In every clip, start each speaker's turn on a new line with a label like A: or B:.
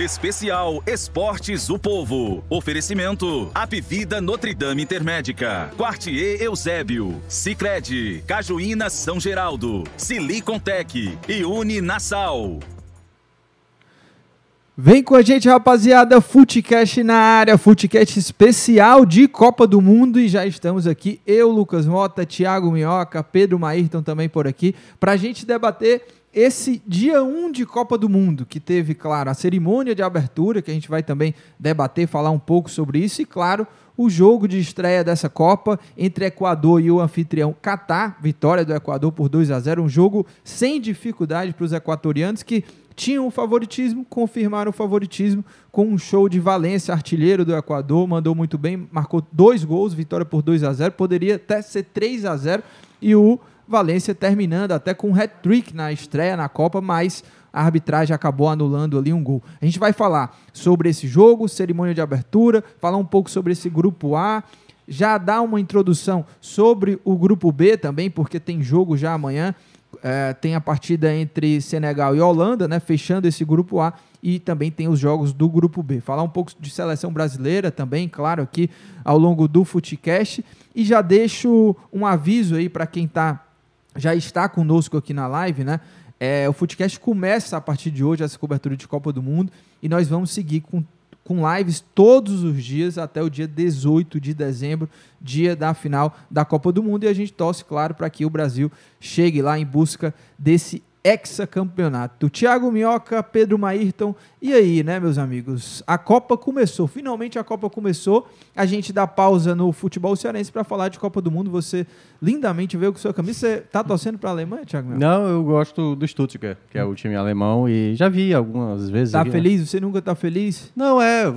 A: Especial Esportes o Povo. Oferecimento. Apivida Notre Dame Intermédica. Quartier Eusébio. Cicred. Cajuína São Geraldo. Silicon Tech. E Uni Nassau.
B: Vem com a gente, rapaziada. Futecast na área, Futecast especial de Copa do Mundo. E já estamos aqui, eu, Lucas Mota, Thiago Minhoca, Pedro Maírton também por aqui, para a gente debater esse dia 1 de Copa do Mundo, que teve, claro, a cerimônia de abertura, que a gente vai também debater, falar um pouco sobre isso, e, claro, o jogo de estreia dessa Copa entre Equador e o anfitrião Catar, vitória do Equador por 2 a 0 um jogo sem dificuldade para os equatorianos que tinham o favoritismo, confirmaram o favoritismo com um show de Valência, artilheiro do Equador, mandou muito bem, marcou dois gols, vitória por 2 a 0 poderia até ser 3 a 0 e o Valência terminando até com um hat-trick na estreia na Copa, mas a arbitragem acabou anulando ali um gol. A gente vai falar sobre esse jogo, cerimônia de abertura, falar um pouco sobre esse grupo A, já dar uma introdução sobre o grupo B também, porque tem jogo já amanhã. É, tem a partida entre Senegal e Holanda, né, fechando esse grupo A, e também tem os jogos do grupo B. Falar um pouco de seleção brasileira também, claro, aqui ao longo do Futecast. E já deixo um aviso aí para quem está já está conosco aqui na live, né? É, o Footcast começa a partir de hoje essa cobertura de Copa do Mundo e nós vamos seguir com, com lives todos os dias até o dia 18 de dezembro, dia da final da Copa do Mundo. E a gente torce, claro, para que o Brasil chegue lá em busca desse hexacampeonato. Thiago Minhoca, Pedro Maírton. E aí, né, meus amigos? A Copa começou. Finalmente a Copa começou. A gente dá pausa no futebol cearense para falar de Copa do Mundo. Você lindamente veio com sua camisa. Você tá torcendo para a Alemanha, Thiago Minhoca?
C: Não, eu gosto do Stuttgart, que é o time alemão, e já vi algumas vezes.
B: Tá
C: aqui, né?
B: feliz? Você nunca tá feliz?
C: Não, é.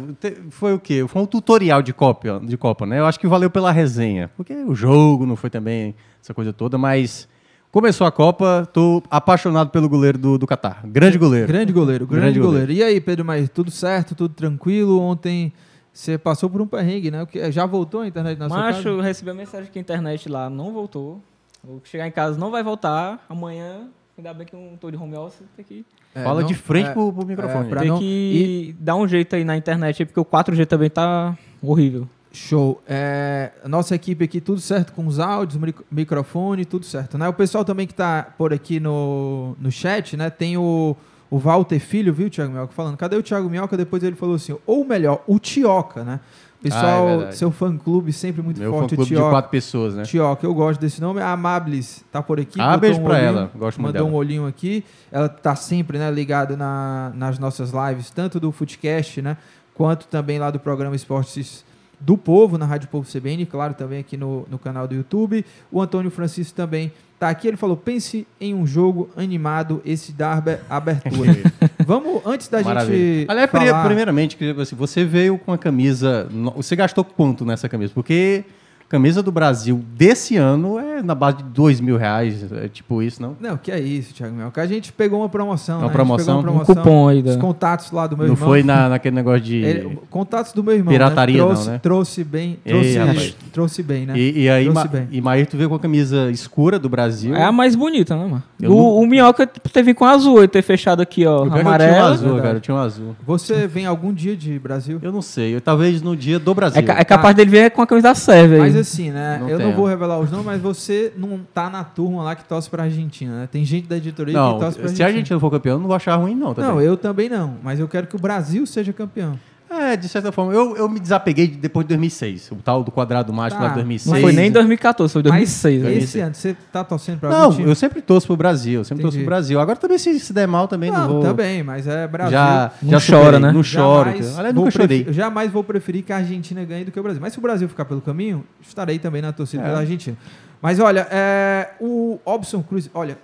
C: Foi o quê? Foi um tutorial de Copa, de Copa, né? Eu acho que valeu pela resenha. Porque o jogo não foi também essa coisa toda, mas. Começou a Copa, tô apaixonado pelo goleiro do, do Catar. Grande goleiro.
B: Grande goleiro, grande,
C: Grande
B: goleiro.
C: goleiro.
B: E aí, Pedro Maírton, tudo certo, tudo tranquilo? Ontem você passou por um perrengue, né? Já voltou a internet na sua
D: Macho,
B: casa?
D: eu recebi a mensagem que a internet lá não voltou. Vou chegar em casa, não vai voltar. Amanhã, ainda bem que não tô de home office, tem que,
B: É,
C: Fala
B: não-
C: de frente
B: é,
C: pro, pro microfone.
B: é, pra
D: tem
B: não-
D: que dar um jeito aí na internet, porque o 4G também tá horrível.
B: Show. É, nossa equipe aqui, tudo certo com os áudios, mic- microfone, tudo certo, né? O pessoal também que tá por aqui no, no chat, né? Tem o, o Walter Filho, viu, Thiago Mioca, falando. Cadê o Thiago Mioca? Depois ele falou assim, ou melhor, o Tioca, né? Pessoal,
C: Ah, é
B: seu fã-clube sempre muito
C: Meu
B: forte, o
C: fã-clube de quatro pessoas, né?
B: Tioca, eu gosto desse nome. A Amables tá por aqui.
C: Ah, beijo
B: um
C: pra
B: olhinho,
C: ela. Gosto muito
B: Mandou
C: dela.
B: um olhinho aqui. Ela tá sempre né, ligada na, nas nossas lives, tanto do Footcast, né? Quanto também lá do programa Esportes do Povo, na Rádio Povo CBN, claro, também aqui no, no canal do YouTube. O Antônio Francisco também tá aqui. Ele falou: pense em um jogo animado, esse da abe- abertura. Vamos, antes da
C: Maravilha.
B: gente.
C: Aliás,
B: falar...
C: primeiramente, queria dizer assim, você veio com a camisa. Você gastou quanto nessa camisa? Porque camisa do Brasil desse ano é na base de dois mil reais, é tipo isso, não?
B: Não, que é isso, Thiago Mel. Que a gente pegou uma promoção.
C: Uma
B: né? A gente pegou
C: promoção?
D: Um cupom aí da-
B: Os contatos lá do meu
C: não
B: irmão.
C: foi na, naquele negócio de.
B: Ele- contatos do meu irmão.
C: Pirataria
B: né?
C: não,
B: trouxe,
C: né?
B: Trouxe bem.
C: Ei,
B: Trouxe,
C: rapaz.
B: trouxe bem, né?
C: E, e aí,
B: Trouxe
C: Ma,
B: bem.
C: e Maír, tu veio com a camisa escura do Brasil.
D: É a mais bonita, né, mano? O,
C: não-
D: o Minhoca teve com azul, ele ter fechado aqui, ó,
C: Eu que eu tinha um
D: amarelo.
C: azul,
B: Verdade.
C: cara. Eu tinha um azul.
B: Você vem algum dia de Brasil?
C: Eu não sei. Eu, talvez no dia do Brasil.
D: É, é capaz dele vir com a camisa da Sérvia aí.
B: Assim, né?
C: Não
B: eu não
C: tenho.
B: vou revelar os nomes, mas você não tá na turma lá que torce pra Argentina, né? Tem gente da editoria que
C: não,
B: torce pra
C: se
B: Argentina.
C: a Argentina for campeão, eu não vou achar ruim, não. Também.
B: Não, eu também não. Mas eu quero que o Brasil seja campeão.
C: É, de certa forma. Eu, eu me desapeguei de- depois de 2006. O tal do quadrado mágico
B: Tá.
C: lá de
D: Não
C: 2006.
D: foi nem em 2014, foi em 2006.
B: Mas
D: né?
B: esse ano, você tá torcendo pra
C: Não,
B: time?
C: eu sempre torço pro Brasil. Eu sempre torço
B: Entendi.
C: pro Brasil. Agora também, se, se der mal, também não,
B: Não,
C: vou.
B: também, mas é Brasil.
C: Já,
D: Não
C: já
D: chora, né?
C: Não choro.
B: Jamais
C: Aliás,
B: vou
C: nunca chorei.
B: preferir- jamais vou preferir que a Argentina ganhe do que o Brasil. Mas se o Brasil ficar pelo caminho, estarei também na torcida
C: É.
B: pela Argentina. Mas olha, é, o Obson Cruz, olha,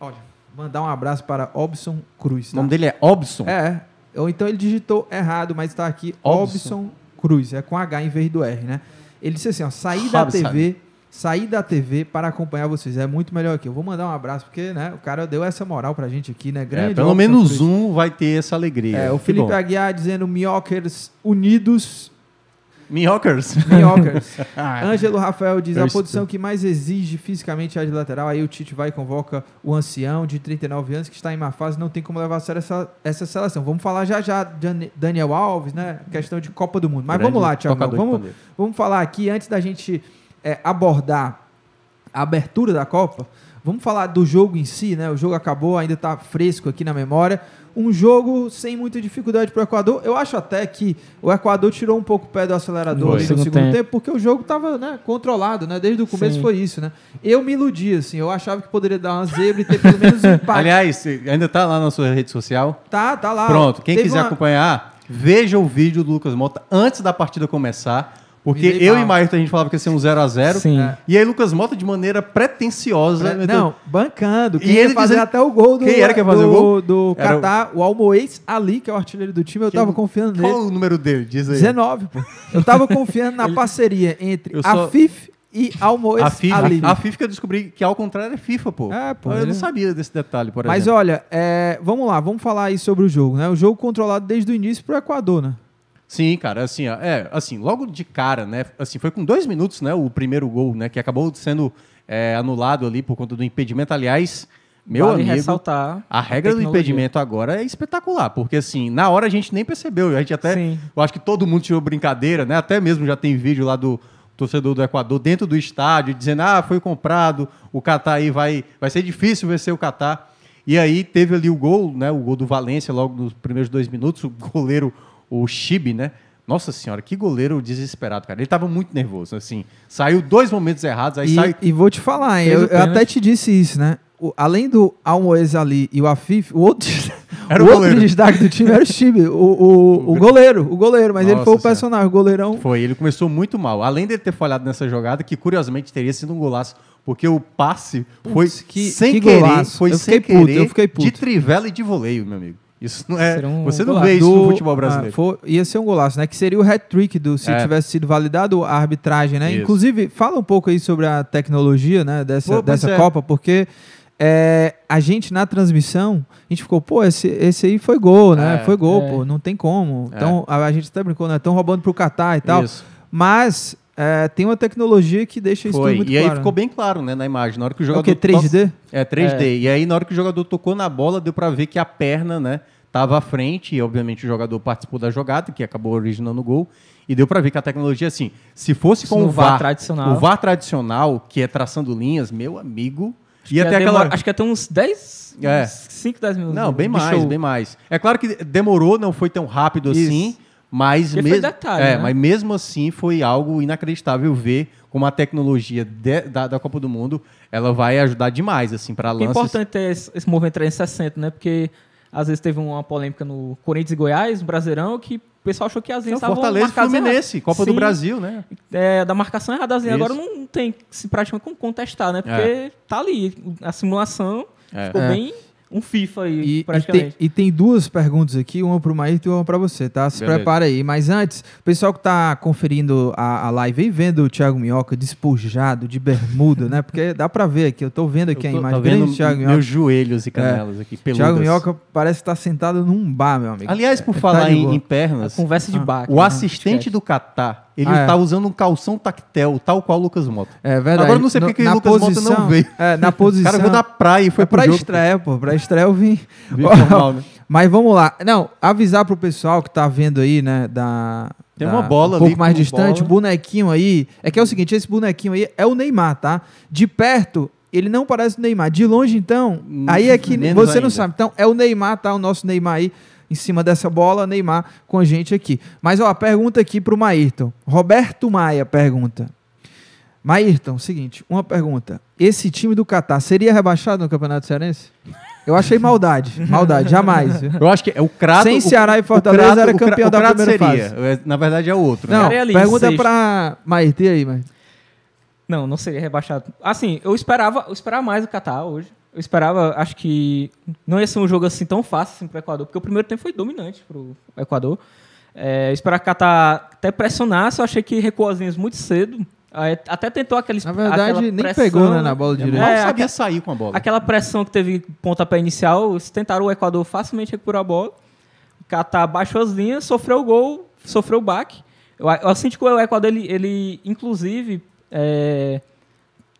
B: olha, mandar um abraço para Obson Cruz.
C: O
B: Tá?
C: nome dele é Obson.
B: É, ou então ele digitou errado, mas está aqui
C: Obson.
B: Obson Cruz, é com H em vez do R, né? Ele disse assim, ó, saí da
C: Robson.
B: TV, saí da TV para acompanhar vocês, é muito melhor aqui. Eu vou mandar um abraço porque, né, o cara deu essa moral pra gente aqui, né?
C: É,
B: Grande
C: pelo
B: Obson
C: menos
B: Cruz.
C: um vai ter essa alegria.
B: É, o
C: Que
B: Felipe
C: bom.
B: Aguiar dizendo Minhocers unidos.
C: Minhocas.
B: Minhocas.
C: Ah,
B: Ângelo Rafael diz: a posição que mais exige fisicamente é a de lateral. Aí o Tite vai e convoca o ancião de 39 anos que está em má fase, não tem como levar a sério essa, essa seleção. Vamos falar já já de Daniel Alves, né? Questão de Copa do Mundo. Mas
C: Grande
B: vamos lá, Thiago. Vamos, vamos falar aqui, antes da gente é, abordar a abertura da Copa, vamos falar do jogo em si, né? O jogo acabou, ainda está fresco aqui na memória. Um jogo sem muita dificuldade para o Equador. Eu acho até que o Equador tirou um pouco o pé do acelerador no
D: Segundo
B: segundo tempo.
D: tempo.
B: porque o jogo estava né, controlado, né? Desde o começo
D: Sim.
B: foi isso, né? Eu me iludi, assim. Eu achava que poderia dar uma zebra e ter pelo menos um empate.
C: Aliás, ainda tá lá na sua rede social?
B: tá, tá lá.
C: Pronto, quem
B: Teve
C: quiser
B: uma-
C: acompanhar, veja o vídeo do Lucas Mota antes da partida começar. Porque eu
B: mal.
C: e Maírton a gente falava que ia ser um 0x0.
D: Sim.
B: É.
C: E aí Lucas Mota, de maneira pretensiosa.
B: Não,
C: meteu-
B: bancando.
C: E
B: Quem ia
C: ele
B: fazer
C: dizendo-
B: até o gol do,
C: Quem era que ia fazer
B: do,
C: o gol?
B: do
C: Era o-
B: Catar, o Almoez Ali, que é o artilheiro do time. Eu
C: Quem-
B: tava confiando nele.
C: Qual o número dele? Diz aí.
B: 19, pô. Eu tava confiando na parceria entre
C: Eu só-
B: a FIF e Almoez
C: A FIFA,
B: Ali.
C: a FIFA que eu descobri que ao contrário é FIFA, pô.
B: É, pô,
C: Eu
B: ele-
C: não sabia desse detalhe, por
B: Mas
C: exemplo.
B: olha, é, vamos lá, vamos falar aí sobre o jogo, né? O jogo controlado desde o início pro Equador, né?
C: Sim, cara, assim, é, assim, logo de cara, né? Assim, foi com dois minutos, né? O primeiro gol, né? Que acabou sendo é, anulado ali por conta do impedimento. Aliás, meu
D: vale
C: amigo, a regra do impedimento agora é espetacular, porque assim, na hora a gente nem percebeu. A gente até,
D: Sim.
C: eu acho que todo mundo tirou brincadeira, né? Até mesmo já tem vídeo lá do torcedor do Equador dentro do estádio dizendo: "Ah, foi comprado, o Catar aí vai vai ser difícil vencer o Catar". E aí teve ali o gol, né? O gol do Valência logo nos primeiros dois minutos, o goleiro o Chibi, né? Nossa senhora, que goleiro desesperado, cara. Ele tava muito nervoso, assim. Saiu dois momentos errados, aí
B: E,
C: sai
B: e vou te falar, eu, eu até te disse isso, né? O- além do Almoez Ali e o Afif, o outro,
C: Era
B: o
C: o
B: outro destaque do time era o Chibi, o, o, o goleiro, o goleiro, mas ele foi o personagem, o goleirão.
C: Foi, ele começou muito mal. Além dele ter falhado nessa jogada, que curiosamente teria sido um golaço, porque o passe foi
B: que-
C: sem
B: que
C: querer,
B: golaço.
C: foi
B: Eu
C: sem
B: fiquei puto,
C: querer,
B: eu fiquei puto.
C: de trivela e de voleio, meu amigo. Isso não é,
D: um
C: você não
D: golaço.
C: vê isso no
B: do-
C: futebol brasileiro.
B: ah, foi- ia ser um golaço, né? Que seria o hat-trick do se
C: É.
B: tivesse sido validado a arbitragem, né?
C: Isso.
B: Inclusive, fala um pouco aí sobre a tecnologia, né? Dessa,
C: Pô,
B: dessa
C: é.
B: Copa, porque é, a gente na transmissão, a gente ficou, pô, esse, esse aí foi gol, né?
C: É.
B: foi gol,
D: É.
B: pô, não tem como.
C: É.
B: Então, a, a gente até brincou, né? Estão roubando pro Catar e tal.
C: Isso.
B: Mas é, tem uma tecnologia que deixa isso tudo
C: Foi.
B: muito
C: E aí
B: claro.
C: ficou
B: né?
C: bem claro, né, na imagem. Na hora que o
B: É o
C: jogador
B: que? 3D?
C: É 3D. E aí, na hora que o jogador tocou na bola, deu pra ver que a perna, né, tava à frente. E, obviamente, o jogador participou da jogada, que acabou originando o gol. E deu pra ver que a tecnologia, assim, se fosse
D: Isso
C: com o VAR,
D: VAR tradicional.
C: o VAR tradicional, que é traçando linhas, meu amigo, ia
D: Ia
C: ter aquela...
D: Acho que ter uns 10,
C: É.
D: uns 5, 10 minutos.
C: Não, bem mais,
D: show.
C: bem mais. É claro que demorou, não foi tão rápido
B: Isso.
C: assim, mas
D: Porque detalhe,
C: é,
D: né?
C: mas mesmo assim foi algo inacreditável ver como a tecnologia de- da, da Copa do Mundo ela vai ajudar demais assim para
D: é
C: lances.
D: importante ter esse, esse movimento 360, né? Porque às vezes teve uma polêmica no Corinthians e Goiás, no Brasileirão, que o pessoal achou que as linhas estavam
C: Fortaleza
D: marcadas
C: Fluminense,
D: errado.
C: Copa do
D: Sim,
C: Brasil, né?
D: É, da marcação errada. As linhas agora não tem se praticamente como contestar, né? Porque
C: É.
D: tá ali. A simulação
C: É.
D: ficou
B: É.
D: bem um FIFA aí,
B: E, e,
D: praticamente.
B: tem, e tem duas perguntas aqui, uma pro Maíto e uma pra você, tá? Se
C: Beleza.
B: prepara aí. Mas antes, o pessoal que tá conferindo a, a live aí, vendo o Thiago Minhoca despojado, de bermuda, né? Porque dá pra ver aqui, eu tô vendo aqui
C: Eu
B: a
C: tô-
B: imagem.
C: tá vendo
B: Grande Thiago Minhoca.
C: meus joelhos e canelas aqui peludas.
B: Thiago Minhoca parece estar sentado num bar, meu amigo.
C: Aliás, por
B: Tá
C: falar
B: de
C: em, em pernas,
D: A conversa de bar.
C: Ah, o assistente do Catar, ele
B: Ah, é.
C: tá usando um calção tactel, tal qual o Lucas Mota.
B: É verdade.
C: Agora eu não sei porque que
B: na
C: o Lucas Mota
B: posição-
C: não veio.
B: É, na
C: O
B: posição.
C: cara veio da praia e foi
B: é
C: pro
B: pra
C: jogo.
B: estreia, pô. Pra estreia eu vim.
C: Formal, né?
B: Mas vamos lá. Não, avisar pro pessoal que tá vendo aí, né, da...
C: Tem
B: da-
C: uma bola
B: Um pouco mais distante,
C: bola.
B: o bonequinho aí... É que é o seguinte, esse bonequinho aí é o Neymar, tá? De perto, ele não parece o Neymar. De longe, então,
C: Hum,
B: aí é que você não
C: ainda.
B: sabe. Então, é o Neymar, tá? O nosso Neymar aí em cima dessa bola, Neymar com a gente aqui. Mas, ó, a pergunta aqui pro Maírton. Roberto Maia pergunta. Maírton, seguinte, uma pergunta. Esse time do Catar seria rebaixado no Campeonato Cearense? Eu achei maldade. Maldade, jamais.
C: Eu acho que é o Crato.
B: Sem
C: o-
B: Ceará e
C: o
B: Fortaleza
C: Crato-
B: era
C: o
B: campeão
C: o
B: da
C: Crato
B: primeira
C: seria. É, Na verdade é o outro.
B: Não,
C: né?
D: Ficaria ali,
B: pergunta pra Maírton e aí, Maírton.
D: Não, não seria rebaixado. Assim, eu esperava, eu esperava mais o Catar hoje. Eu esperava, acho que não ia ser um jogo assim tão fácil assim pro Equador, porque o primeiro tempo foi dominante pro Equador. É, eu esperava que o Catar até pressionasse, eu achei que recuou as linhas muito cedo. Até tentou aquele
B: Na verdade, nem
D: pressão,
B: pegou né, na bola
C: Ele
B: direita.
C: mal
D: É,
C: sabia sair com a bola.
D: Aquela pressão que teve pontapé inicial, eles tentaram o Equador facilmente recuperar a bola. O Catar baixou as linhas, sofreu o gol, sofreu o baque. Eu, eu senti que o Equador, ele, ele inclusive, é,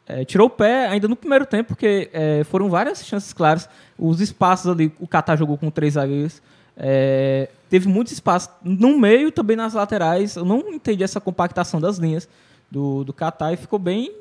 D: é, tirou o pé ainda no primeiro tempo, porque é, foram várias chances claras. Os espaços ali, o Catar jogou com três zagueiros. É, teve muito espaço no meio também nas laterais. Eu não entendi essa compactação das linhas do, do Catar e ficou bem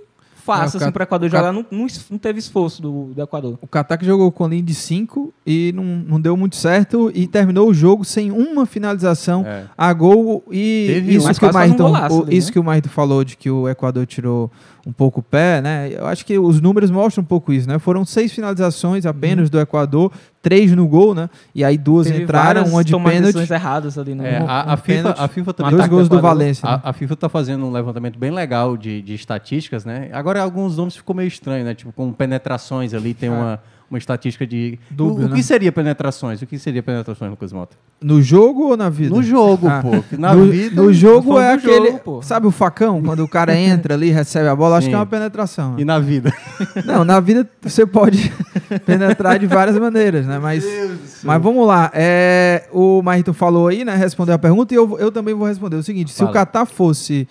D: fácil
B: É, o
D: assim, para o Equador jogar. Não, não, não teve esforço do, do Equador.
B: O Qatar que jogou com linha de 5 e não, não deu muito certo e terminou o jogo sem uma finalização
C: É.
B: a gol e
C: Teve
B: isso
C: um,
B: que o
D: faz um
B: Marito,
D: golaço
B: o-
D: ali,
B: isso
D: né?
B: que o Marito falou de que o Equador tirou um pouco o pé, né? Eu acho que os números mostram um pouco isso, né? Foram seis finalizações apenas do Equador, três no gol, né? E aí duas.
D: Teve
B: entraram, uma de pênalti,
D: erradas ali, né?
C: É,
B: Um-
C: a,
B: um
C: a FIFA,
B: pênalti,
C: a FIFA
D: um
C: também
B: dois
D: ataque
B: gols
D: do.
B: Valência. né?
C: A, a FIFA está fazendo um levantamento bem legal de, de estatísticas, né? Agora alguns nomes ficou meio estranho, né? Tipo, com penetrações ali, tem uma, uma estatística de.
B: Dúbio,
C: o, o
B: né?
C: que seria penetrações? O que seria penetrações, Lucas Mota?
B: No jogo ou na vida?
C: No jogo,
B: Ah.
C: pô. Na
B: no,
C: vida.
B: no jogo é aquele.
D: jogo, pô.
B: sabe o facão? Quando o cara entra ali, recebe a bola, acho
C: Sim.
B: que é uma penetração.
C: E na vida.
B: Não, na vida você pode penetrar de várias maneiras, né? Mas, mas vamos lá. É, o Marito falou aí, né? Respondeu a pergunta e eu, eu também vou responder. O seguinte: se
C: Fala.
B: o Catar fosse.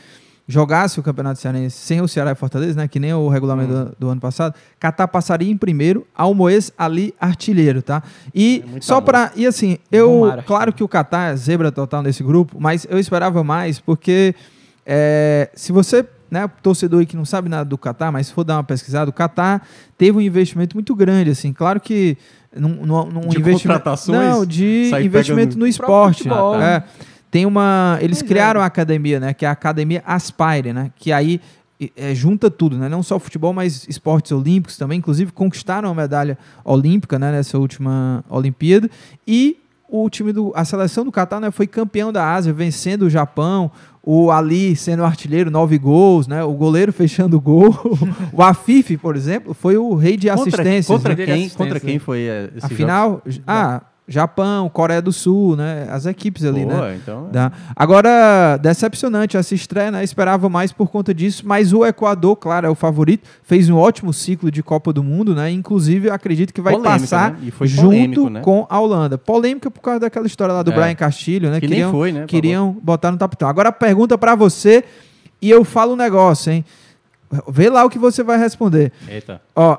B: Jogasse o Campeonato Cearense sem o Ceará e Fortaleza, né? Que nem o regulamento
C: Hum.
B: do, do ano passado, Catar passaria em primeiro, Almoez ali artilheiro, tá? E
C: É
B: só pra. E assim, eu.
D: Tomara.
B: Claro que o Catar é zebra total nesse grupo, mas eu esperava mais, porque é, se você, né, torcedor aí que não sabe nada do Catar, mas se for dar uma pesquisada, o Catar teve um investimento muito grande, assim, claro que num, num, num
C: De
B: investimento,
C: contratações?
B: não, de investimento
C: pegando-
B: no esporte,
D: futebol.
B: é. Tem uma, eles
D: Pois é.
B: criaram a academia, né, que é a academia Aspire, né, que aí é, junta tudo, né, não só futebol, mas esportes olímpicos também, inclusive conquistaram a medalha olímpica, né, nessa última Olimpíada e o time do a seleção do Catar né, foi campeão da Ásia, vencendo o Japão, o Ali sendo artilheiro, nove gols, né? O goleiro fechando o gol. o Afif, por exemplo, foi o rei de assistências.
C: Contra, contra
B: né?
C: Quem,
D: assistência.
C: contra quem foi eh, esse
B: Afinal, ah, Japão, Coreia do Sul, né? As equipes ali, né?
C: Boa, então.
B: Tá. Agora, decepcionante essa estreia, né? Esperava mais por conta disso, mas o Equador, claro, é o favorito. Fez um ótimo ciclo de Copa do Mundo, né? Inclusive, acredito que vai
C: Polêmica,
B: passar
C: né? E foi
B: junto
C: polêmico, né?
B: com a Holanda. Polêmica por causa daquela história lá do
C: É.
B: Brian Castilho, né?
C: Que nem foi, né,
B: Queriam botar no tapetão. Agora a pergunta pra você e eu falo um negócio, hein? Vê lá o que você vai responder.
C: Eita.
B: Ó,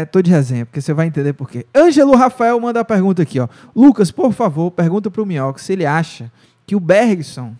B: é, tô de resenha, porque você vai entender por quê. Ângelo Rafael manda a pergunta aqui, ó. Lucas, por favor, pergunta pro Minhoca se ele acha que o Bergson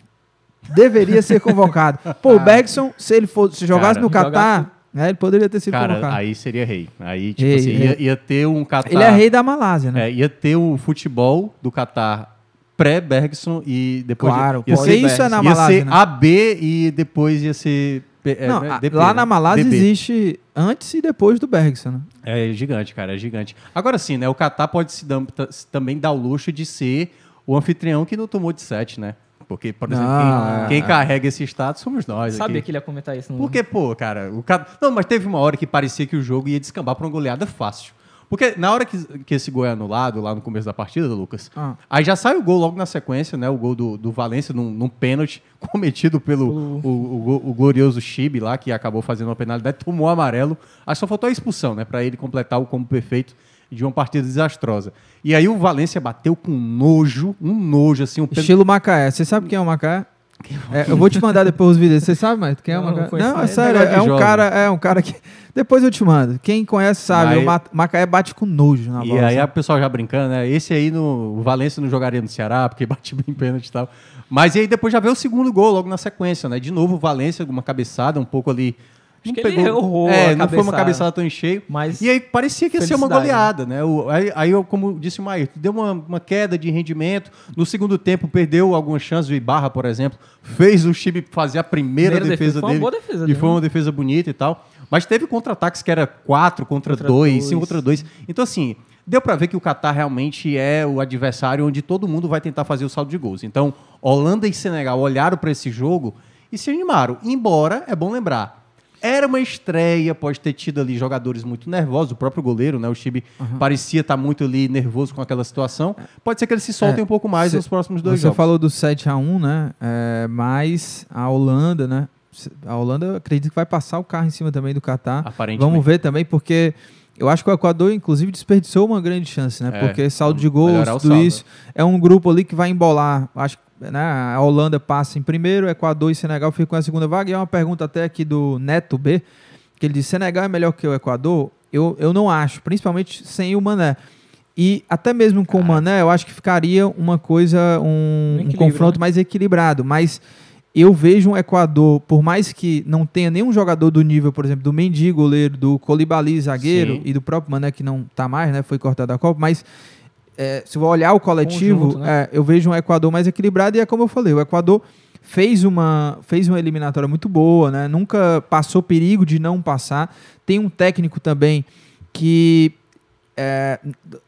B: deveria ser convocado. Pô, o Bergson, se ele for, se jogasse
C: Cara,
B: no
D: jogasse-
B: Catar, né, ele poderia ter sido
C: Cara,
B: convocado.
C: aí seria rei. Aí, tipo
B: Rei,
C: assim,
B: rei.
C: ia, ia ter um Catar.
B: Ele é rei da Malásia, né?
C: É, ia ter o futebol do Catar pré-Bergson e depois.
B: Claro,
C: ia
B: pô,
C: ser,
B: isso é na
C: ia
B: Malásia,
C: ser
B: né?
C: AB e depois ia ser. É,
B: Não,
C: né,
B: a-
C: DP,
B: lá
C: né?
B: na Malásia
C: DB.
B: existe antes e depois do Bergson, né?
C: É gigante, cara, é gigante. Agora sim, né? O Catar pode se dam- se também dar o luxo de ser o anfitrião que não tomou de 7, né? Porque, por exemplo,
B: Não,
C: quem,
B: é.
C: quem carrega esse status somos nós.
D: Sabia
C: aqui.
D: que ele ia comentar isso. Não?
C: Porque, pô, cara, o cara. Não, mas teve uma hora que parecia que o jogo ia descambar pra uma goleada fácil. Porque na hora que, que esse gol é anulado, lá no começo da partida, Lucas,
B: Ah.
C: aí já sai o gol logo na sequência, né? O gol do, do Valência num, num pênalti cometido pelo o, o, o glorioso Chibi lá, que acabou fazendo uma penalidade, tomou amarelo. Aí só faltou a expulsão, né? Pra ele completar o combo perfeito de uma partida desastrosa. E aí o Valência bateu com nojo, um nojo, assim, um pênalti.
B: Estilo Macaé. Você sabe quem é o Macaé? É, eu vou te mandar depois os vídeos. Você sabe, mas quem é o
D: Não, não
B: é sério,
C: de
B: é um cara, é um cara que depois eu te mando. Quem conhece sabe,
C: Mas-
B: o Ma- Macaé bate com nojo na
C: E
B: bola.
C: aí
B: sabe?
C: o pessoal já brincando, né? Esse aí no o Valência não jogaria no Ceará, porque bate bem pênalti e tal. Mas e aí depois já veio o segundo gol logo na sequência, né? De novo o Valência, uma cabeçada um pouco ali.
D: Acho
C: não
D: que ele errou
C: É, não foi uma
D: cabeçada.
C: tão em cheio.
D: Mas
C: E aí parecia que ia ser uma
D: Felicidade,
C: goleada, né? O- aí, aí eu, como disse o Maír, deu uma, uma queda de rendimento. No segundo tempo, perdeu algumas chances. O Ibarra, por exemplo, fez o time fazer a primeira,
D: Primeira
C: defesa,
D: defesa. Foi uma
C: dele.
D: boa defesa
C: E
D: dele,
C: foi
D: né?
C: uma defesa bonita e tal. Mas teve contra-ataques que era 4 contra
D: Contra
C: 2,
D: dois.
C: 5 contra 2. Então, assim, deu pra ver que o Catar realmente é o adversário onde todo mundo vai tentar fazer o saldo de gols. Então, Holanda e Senegal olharam pra esse jogo e se animaram. Embora, é bom lembrar, era uma estreia, pode ter tido ali jogadores muito nervosos, o próprio goleiro, né? O Chibi parecia estar muito ali nervoso com aquela situação. Pode ser que eles se soltem
B: É,
C: um pouco mais
B: cê-
C: nos próximos dois
B: Você
C: jogos.
B: falou do 7x1, né? É, mas a Holanda, né? A Holanda, acredito que vai passar o carro em cima também do Catar.
C: Aparentemente.
B: Vamos ver também, porque Eu acho que o Equador, inclusive, desperdiçou uma grande chance, né?
C: É,
B: Porque saldo de gols, tudo
C: saldo.
B: isso. É um grupo ali que vai embolar. Acho que né, a Holanda passa em primeiro, Equador e Senegal ficam na segunda vaga. E é uma pergunta até aqui do Neto B, que ele diz: Senegal é melhor que o Equador? Eu, eu não acho, principalmente sem o Mané. E até mesmo com o Mané, eu acho que ficaria uma coisa, um, um confronto
D: né?
B: mais equilibrado. Mas eu vejo um Equador, por mais que não tenha nenhum jogador do nível, por exemplo, do Mendy, goleiro, do Colibali, zagueiro,
C: Sim.
B: e do próprio Mané, que não tá mais, né? Foi cortado da Copa, mas é, se eu olhar o coletivo,
D: Conjunto, né?
B: é, eu vejo um Equador mais equilibrado e é como eu falei, o Equador fez uma, fez uma eliminatória muito boa, né? Nunca passou perigo de não passar. Tem um técnico também que é,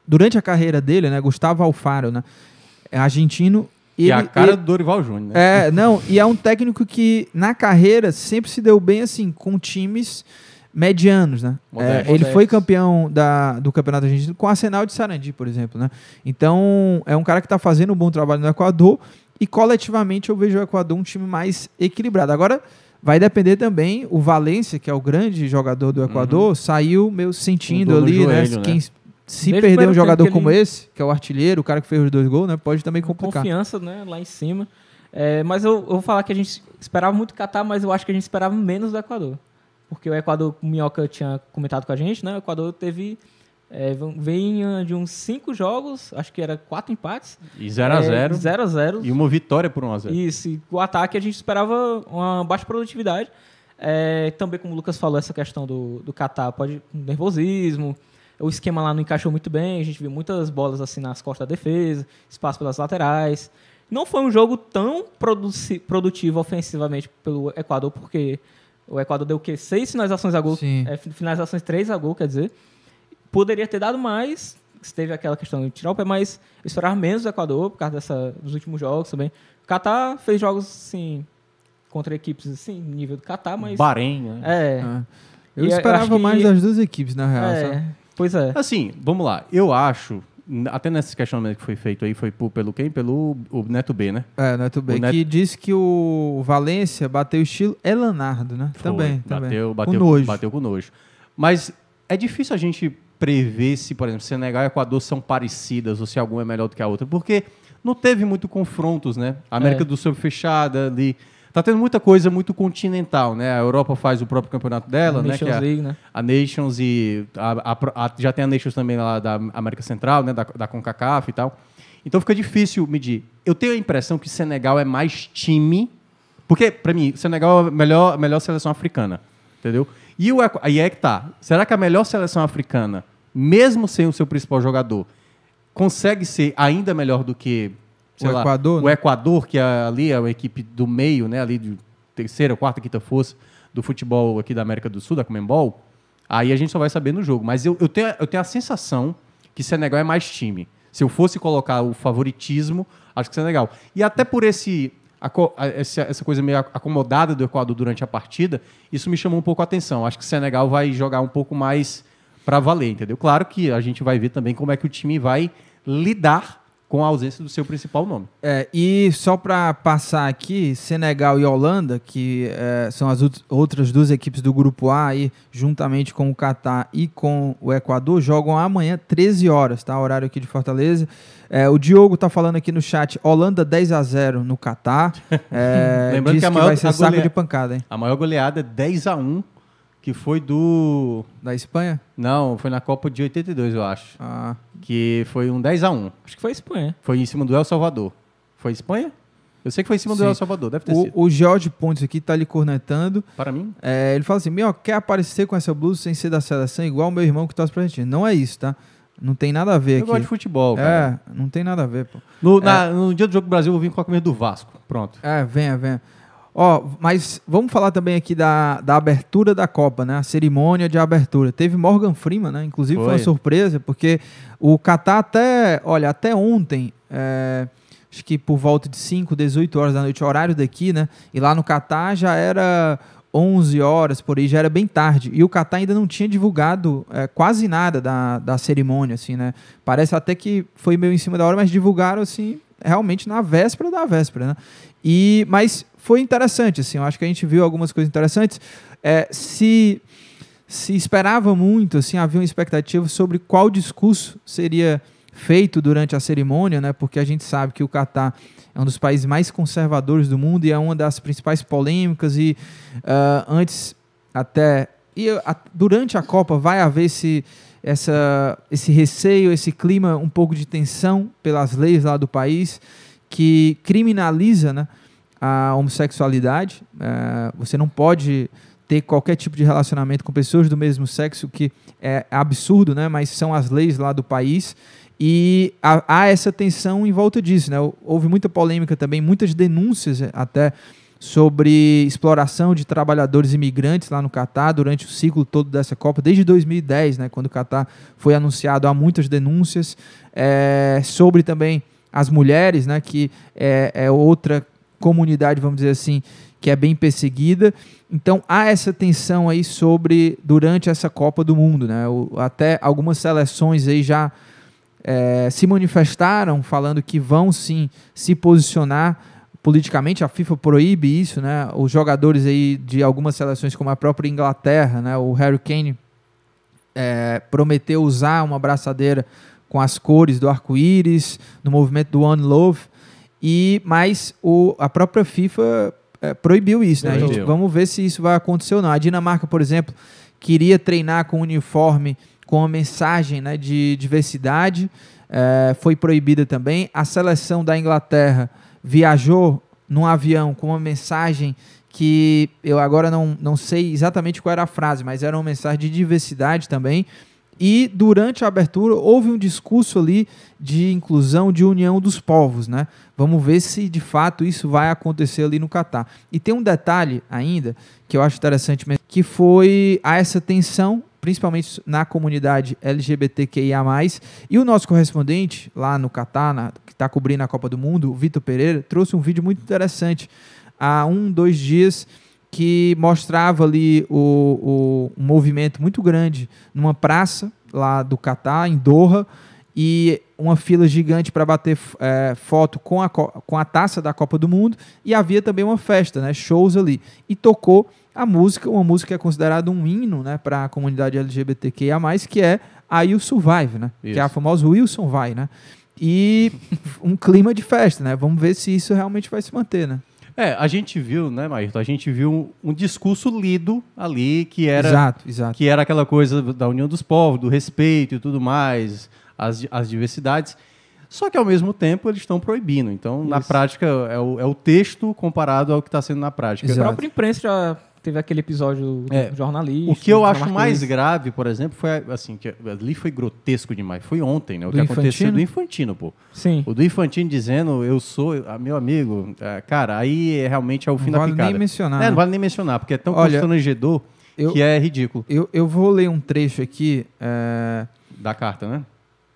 B: durante a carreira dele, né, Gustavo Alfaro, né, é argentino.
C: E a
B: ele-
C: cara
B: ele-
C: do Dorival Júnior, né?
B: é, não, e é um técnico que na carreira sempre se deu bem assim com times medianos, né? É, ele foi campeão da, do Campeonato Argentino com o Arsenal de Sarandi, por exemplo, né? Então, é um cara que está fazendo um bom trabalho no Equador e coletivamente eu vejo o Equador um time mais equilibrado. Agora, vai depender também, o Valência, que é o grande jogador do Equador, saiu meio sentindo
C: no
B: ali, né?
C: joelho, né?
B: Quem, se
D: Desde
B: perder um jogador como
D: ele-
B: esse, que é o artilheiro, o cara que fez os dois gols, né? Pode também complicar.
D: Confiança, né? Lá em cima. É, mas eu, eu vou falar que a gente esperava muito Catar, mas eu acho que a gente esperava menos do Equador. Porque o Equador, o Minhoca tinha comentado com a gente, né? O Equador teve. É, vinha de uns cinco jogos, acho que era quatro empates.
C: E 0x0.
D: 0 a 0
C: E uma vitória por 1x0.
D: Isso, e o ataque a gente esperava uma baixa produtividade. É, também, como o Lucas falou, essa questão do, do Catar pode nervosismo. O esquema lá não encaixou muito bem. A gente viu muitas bolas assim nas costas da defesa, espaço pelas laterais. Não foi um jogo tão produtivo ofensivamente pelo Equador, porque o Equador deu o quê? Seis finalizações a gol.
B: Sim.
D: É, finalizações três a gol, quer dizer. Poderia ter dado mais. Teve aquela questão de tirar o pé, mas eu esperava menos do Equador por causa dessa, dos últimos jogos também. O Catar fez jogos, assim, contra equipes, assim, nível do Catar, mas...
C: Bahrein, né?
D: É,
B: É. Eu
D: E eu
B: esperava
D: que-
B: mais das duas equipes, na real. sabe?
D: é, pois é.
C: Assim, vamos lá. Eu acho, até nesse questionamento que foi feito aí, foi por- pelo quem? Pelo o Neto B, né?
B: É, Neto B,
C: O Neto-
B: que disse que o Valência bateu estilo Elanardo, né?
C: Foi,
B: também, também.
C: Bateu,
B: Com
C: bateu,
B: nojo.
C: bateu com nojo. Mas é difícil a gente prever se, por exemplo, Senegal e Equador são parecidas ou se alguma é melhor do que a outra, porque não teve muito confrontos, né? A América
D: É.
C: do Sul fechada ali. Tá tendo muita coisa muito continental, né? A Europa faz o próprio campeonato dela, né? Que
D: Nations
C: é a-
D: League, né?
C: a Nations e a- a- a- já tem a Nations também lá da América Central, né, da, da CONCACAF e tal. Então fica difícil medir. Eu tenho a impressão que Senegal é mais time, porque para mim Senegal é a melhor a melhor seleção africana, entendeu? E o aí é que tá. Será que a melhor seleção africana, mesmo sem o seu principal jogador, consegue ser ainda melhor do que sei
B: O
C: lá,
B: Equador,
C: o
B: né?
C: Equador, que é ali é uma equipe do meio, né, ali de terceira, quarta, quinta força do futebol aqui da América do Sul, da Comembol, aí a gente só vai saber no jogo. Mas eu, eu, tenho, eu tenho a sensação que Senegal é mais time. Se eu fosse colocar o favoritismo, acho que Senegal. E até por esse a- essa, essa coisa meio acomodada do Equador durante a partida, isso me chamou um pouco a atenção. Acho que Senegal vai jogar um pouco mais para valer, entendeu? Claro que a gente vai ver também como é que o time vai lidar com a ausência do seu principal nome.
B: É, e só para passar aqui, Senegal e Holanda, que é, são as out- outras duas equipes do grupo A, aí, juntamente com o Catar e com o Equador, jogam amanhã 13 horas, tá? Horário aqui de Fortaleza. É, o Diogo tá falando aqui no chat, Holanda 10 a 0 no Catar. É,
C: Lembrando que a
B: que,
C: maior-
B: vai ser
C: a
B: saco
C: golea-
B: de pancada, hein?
C: A maior goleada é 10 a 1 que foi do.
B: Da Espanha?
C: Não, foi na Copa de 82, eu acho.
B: Ah,
C: Que foi um 10 a 1
D: Acho que foi Espanha.
C: Foi em cima do El Salvador. Foi Espanha? Eu sei que foi em cima do
B: Sim.
C: El Salvador, deve ter
B: o,
C: sido.
B: o Jorge Pontes aqui tá lhe cornetando.
C: Para mim,
B: É, ele fala assim: Meu, quer aparecer com essa blusa sem ser da seleção, igual o meu irmão que torce pra Argentina. Não é isso, tá? Não tem nada a ver
C: eu
B: aqui.
C: gosto de futebol, cara.
B: É, não tem nada a ver, pô.
C: No, na- no dia do Jogo do Brasil, eu vim com a camisa do Vasco. Pronto.
B: É, venha, venha. Ó, mas vamos falar também aqui da, da abertura da Copa, né? A cerimônia de abertura. Teve Morgan Freeman, né? Inclusive foi,
C: Foi.
B: uma surpresa, porque o Catar até, olha, até ontem, é, acho que por volta de 5, 18 horas da noite, horário daqui, né? E lá no Catar já era 11 horas, por aí, já era bem tarde. E o Catar ainda não tinha divulgado é, quase nada da, da cerimônia, assim, né? Parece até que foi meio em cima da hora, mas divulgaram, assim, realmente na véspera da véspera, né? E, mas foi interessante, assim, eu acho que a gente viu algumas coisas interessantes. É, se, se esperava muito, assim, havia uma expectativa sobre qual discurso seria feito durante a cerimônia, né? Porque a gente sabe que o Catar é um dos países mais conservadores do mundo e é uma das principais polêmicas e uh, antes até e a, durante a Copa vai haver esse essa, esse receio, esse clima um pouco de tensão pelas leis lá do país que criminaliza né, a homossexualidade. Uh, você não pode ter qualquer tipo de relacionamento com pessoas do mesmo sexo, que é absurdo, né? Mas são as leis lá do país. E há, essa tensão em volta disso, né? Houve muita polêmica também, muitas denúncias eh, até sobre exploração de trabalhadores imigrantes lá no Catar durante o ciclo todo dessa Copa, desde 2010, né, quando o Catar foi anunciado, há muitas denúncias é, sobre também as mulheres, né, que é, é, outra comunidade, vamos dizer assim, que é bem perseguida. Então há essa tensão aí sobre durante essa Copa do Mundo, né, o, até algumas seleções aí já é, se manifestaram falando que vão sim se posicionar politicamente. A FIFA proíbe isso, né? Os jogadores aí de algumas seleções, como a própria Inglaterra, né? O Harry Kane é, prometeu usar uma braçadeira com as cores do arco-íris no movimento do One Love. E mas o, a própria FIFA é, proibiu isso, né? Gente, vamos ver se isso vai acontecer ou não. A Dinamarca, por exemplo, queria treinar com uniforme com a mensagem né, de diversidade, é, foi proibida também. A seleção da Inglaterra viajou num avião com uma mensagem que eu agora não, não sei exatamente qual era a frase, mas era uma mensagem de diversidade também. E durante a abertura houve um discurso ali de inclusão, de união dos povos, né? Vamos ver se de fato isso vai acontecer ali no Catar. E tem um detalhe ainda que eu acho interessante, que foi a essa tensão principalmente na comunidade LGBTQIA+. E o nosso correspondente lá no Catar, na, que está cobrindo a Copa do Mundo, o Vitor Pereira, trouxe um vídeo muito interessante há um, dois dias que mostrava ali o, o um movimento muito grande numa praça lá do Catar, em Doha, e uma fila gigante para bater é, foto com a, com a taça da Copa do Mundo, e havia também uma festa, né, shows ali. E tocou a música, uma música que é considerada um hino né, para a comunidade LGBTQIA, que é a You Survive, né? Isso. Que é a famosa Wilson Vai, né? E um clima de festa, né? Vamos ver se isso realmente vai se manter, né?
C: É, a gente viu, né, Maírton? A gente viu um, um, discurso lido ali que era,
B: exato, exato.
C: que era aquela coisa da união dos povos, do respeito e tudo mais, as, as diversidades. Só que ao mesmo tempo eles estão proibindo. Então, Isso. na prática, é o, é o texto comparado ao que está sendo na prática.
D: Exato. A própria imprensa já teve aquele episódio é, jornalista.
C: O que eu acho mais grave, por exemplo, foi assim, que ali foi grotesco demais. Foi ontem, né? O do que Infantino? aconteceu do Infantino, pô.
B: Sim.
C: O do Infantino dizendo, eu sou ah, meu amigo. É, cara, aí é, realmente é o fim
B: não
C: da
B: vale
C: picada.
B: Nem mencionar,
C: é, não né? vale nem mencionar, porque é tão Olha, constrangedor eu, que é ridículo.
B: Eu, eu vou ler um trecho aqui. É...
C: Da carta, né?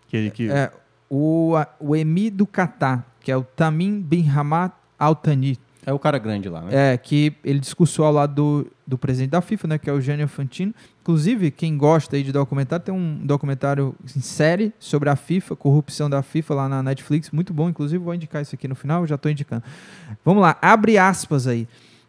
C: Que, que...
B: É, o, o Emir do Catar, que é o Tamim bin Hamad Al-Thani,
C: é o cara grande lá, né?
B: É, que ele discursou ao lado do, do presidente da FIFA, né, que é o Gianni Infantino. Inclusive, quem gosta aí de documentário, tem um documentário em série sobre a FIFA, corrupção da FIFA lá na Netflix, muito bom, inclusive vou indicar isso aqui no final, já estou indicando. Vamos lá, abre aspas aí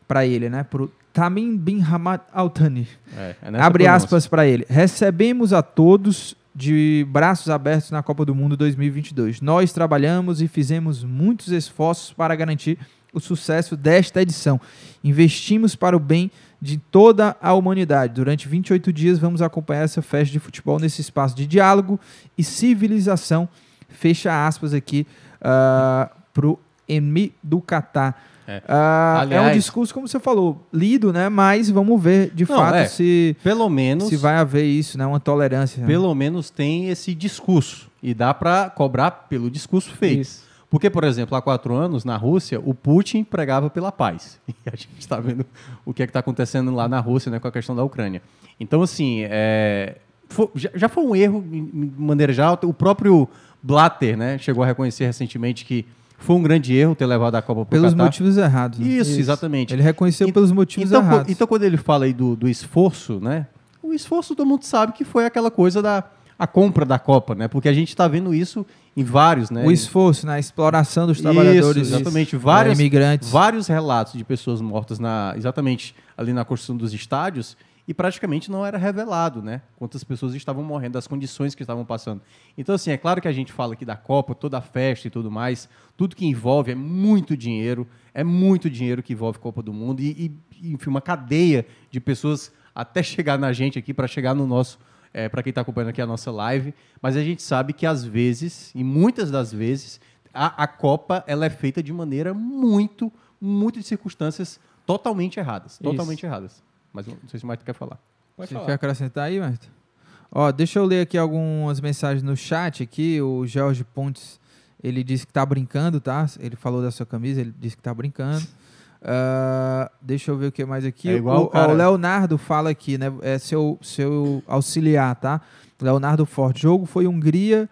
B: para ele, né, pro Tamim bin Hamad Al-Thani. É, é abre aspas para ele. Recebemos a todos de braços abertos na Copa do Mundo 2022. Nós trabalhamos e fizemos muitos esforços para garantir o sucesso desta edição. Investimos para o bem de toda a humanidade. Durante 28 dias vamos acompanhar essa festa de futebol nesse espaço de diálogo e civilização. Fecha aspas aqui uh, ah, para o Emi do Catar. É. Uh, Aliás, é um discurso, como você falou, lido, né? Mas vamos ver de não, fato é, se
C: pelo menos
B: se vai haver isso, né? Uma tolerância.
C: Pelo né? menos tem esse discurso e dá para cobrar pelo discurso feito. Isso. Porque, por exemplo, há quatro anos, na Rússia, o Putin pregava pela paz. E a gente está vendo o que é está acontecendo lá na Rússia né, com a questão da Ucrânia. Então, assim, é, foi, já, já, foi um erro, de maneira geral. O próprio Blatter né, chegou a reconhecer recentemente que foi um grande erro ter levado a Copa para
B: Pelos Catar. motivos errados.
C: Né? Isso, Isso, exatamente.
B: Ele reconheceu e, pelos motivos
C: então,
B: errados.
C: Então, quando ele fala aí do, do esforço, né? O esforço todo mundo sabe que foi aquela coisa da a compra da Copa, né? Porque a gente está vendo isso em vários, né?
B: O esforço na exploração dos trabalhadores,
C: isso, exatamente, vários imigrantes, vários relatos de pessoas mortas na, exatamente ali na construção dos estádios. e praticamente não era revelado, né? Quantas pessoas estavam morrendo, as condições que estavam passando. Então, assim, é claro que a gente fala aqui da Copa, toda a festa e tudo mais, tudo que envolve é muito dinheiro, é muito dinheiro que envolve Copa do Mundo e, e enfim, uma cadeia de pessoas até chegar na gente aqui, para chegar no nosso é, para quem está acompanhando aqui a nossa live, mas a gente sabe que às vezes, e muitas das vezes, a, a Copa ela é feita de maneira muito, muito de circunstâncias totalmente erradas. Totalmente
D: Isso.
C: erradas. Mas não sei se o Marto quer falar.
D: Pode
B: Você
D: falar.
B: quer acrescentar aí, Marto? Ó, deixa eu ler aqui algumas mensagens no chat aqui. O Jorge Pontes, ele disse que tá brincando, tá? Ele falou da sua camisa, ele disse que tá brincando. Ah, deixa eu ver o que mais aqui.
C: É igual
B: o,
C: o cara-
B: o Leonardo fala aqui, né? É seu, seu auxiliar, tá? Leonardo Forte. Jogo foi Hungria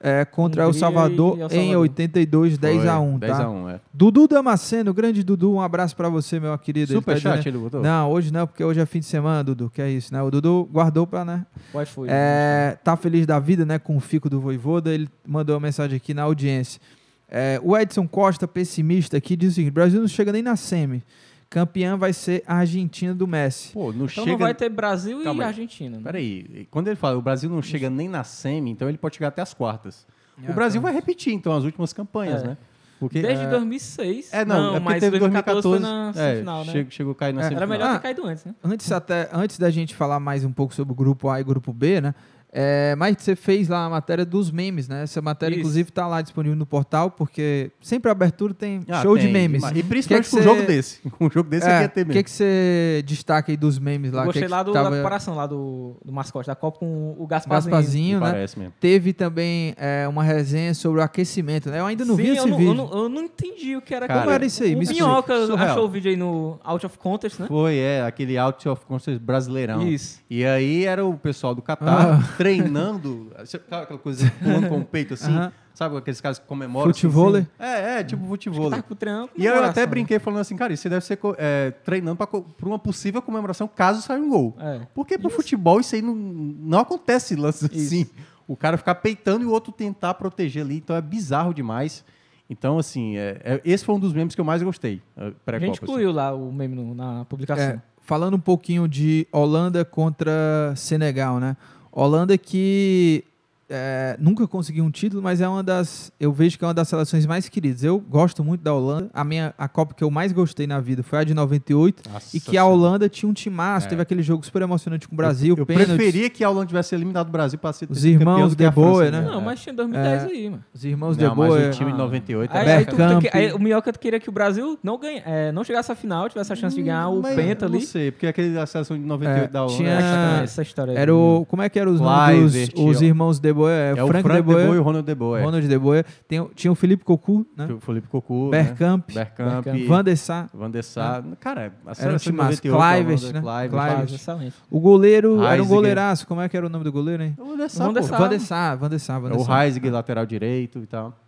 B: é, contra El
D: Hungria
B: Salvador
D: e El
B: em
D: Salvador.
B: 82, 10
C: Foi
B: a 1
C: 10
B: tá?
C: a 1, é.
B: Dudu Damasceno, grande Dudu, um abraço pra você, meu querido. Ele tá
C: Superchat
B: dizendo-
C: ele botou?
B: Não, hoje não, porque hoje é fim de semana, Dudu, que é isso, né? O Dudu guardou pra, né?
D: Pode foi.
B: É, tá feliz da vida, né, com o fico do Voivoda. Ele mandou uma mensagem aqui na audiência. É, o Edson Costa, pessimista, aqui diz o seguinte: Brasil não chega nem na semi. Campeã vai ser a Argentina do Messi.
C: Pô, não
D: Então
C: chega...
D: não vai ter Brasil
C: Calma
D: e
C: aí.
D: Argentina. né?
C: Peraí, quando ele fala o Brasil não chega nem na semi, então ele pode chegar até as quartas.
B: Ah,
C: o Brasil
B: tá.
C: vai repetir, então, as últimas campanhas,
D: É.
C: né? Porque,
D: Desde
C: é,
D: 2006.
C: É, não, é porque
D: mas
C: teve
D: 2014 foi
C: 2014.
D: na
C: é,
D: semifinal, né?
C: chegou, chegou a cair na
B: É,
C: semifinal.
D: Era melhor
B: Ah.
D: ter caído antes, né?
B: Antes, até, antes da gente falar mais um pouco sobre o grupo A e grupo B, né? É, mas você fez lá a matéria dos memes, né? Essa matéria,
D: Isso.
B: inclusive, tá lá disponível no portal, porque sempre a abertura tem
C: Ah,
B: show de
C: tem,
B: memes.
C: demais. E
B: Que
C: principalmente
B: que
C: com um jogo desse. Com um jogo desse
B: É,
C: aqui ia ter
B: O
C: mesmo.
B: que, que você destaca aí dos memes lá?
D: Eu gostei
B: que
D: lá do,
B: tava-
D: da comparação lá do, do mascote da Copa com o Gasparzinho.
B: Gasparzinho, né?
C: Parece mesmo.
B: Teve também é, uma resenha sobre o aquecimento, né? Eu ainda não
D: Sim,
B: vi esse
D: eu não,
B: vídeo.
D: eu, não, eu não entendi o que era.
C: Cara,
B: Como era isso aí?
D: O
B: Me.
D: Minhoca
C: Surreal.
D: achou o vídeo aí no Out of Contest, né?
C: Foi, é, aquele out of conscience brasileirão.
D: Isso.
C: E aí era o pessoal do Catar
B: Ah.
C: Treinando, sabe aquela coisa pulando com o peito assim?
B: Aham.
C: Sabe aqueles caras que comemoram? assim,
B: Futevôlei?
C: assim? É, é, tipo futevôlei.
D: Tá com treino,
C: E eu até
D: comemoração,
C: brinquei falando assim, cara, isso deve ser é, treinando para uma possível comemoração caso saia um gol.
D: É.
C: Porque pro futebol isso aí não, não acontece lance
D: Isso.
C: assim. O cara ficar peitando e o outro tentar proteger ali, então é bizarro demais. Então, assim, é- é- esse foi um dos memes que eu mais gostei. é,
D: A gente incluiu lá o meme no- na publicação.
B: É, falando um pouquinho de Holanda contra Senegal, né? Holanda que é, nunca conseguiu um título, mas é uma das. Eu vejo que é uma das seleções mais queridas. Eu gosto muito da Holanda. A minha a Copa que eu mais gostei na vida foi a de 98.
C: Nossa
B: e que a. Holanda tinha um timaço,
C: É.
B: teve aquele jogo super emocionante com o Brasil,
C: Eu, eu preferia que a Holanda tivesse eliminado o Brasil para ser
B: Os irmãos De Boer,
C: França,
B: né?
D: Não, mas tinha 2010
B: É.
D: aí, mano.
B: Os irmãos
C: Não,
B: De
C: mas
B: Boer.
C: o time de
D: Ah.
C: 98
D: Aí, aí tu- tu aí o queria que o Brasil não, ganha, é, não chegasse à final, tivesse a chance de ganhar o
C: Mas
D: Penta ali.
C: Não sei, porque aquele da seleção de 98
B: É,
C: da Holanda.
B: tinha-
C: era-
D: Essa história aí.
B: Era o. Como é que eram os nomes dos os irmãos De Boer? É,
C: É o
B: Frank,
C: Frank
B: De Boer,
C: e o Ronald De Boer.
B: Ronald De Boer. Tem, tinha o Felipe Cocu, né?
C: O Felipe Cocu,
B: Bergkamp,
C: né? Bergkamp,
D: Bergkamp.
B: Van der Sar.
C: Van der Sar. Cara, a
B: Era um timaço.
C: 98 da
B: Clivert,
C: Holanda,
B: né?
D: Excelente.
B: O goleiro era um
C: Heisiger.
B: goleiraço. Como é que era o nome do goleiro, hein?
C: O Van der Sar,
D: Van der. Sar.
B: Van der Sar, Van der Sar, Van
C: É o
B: Sar.
C: Heisiger, lateral direito e tal.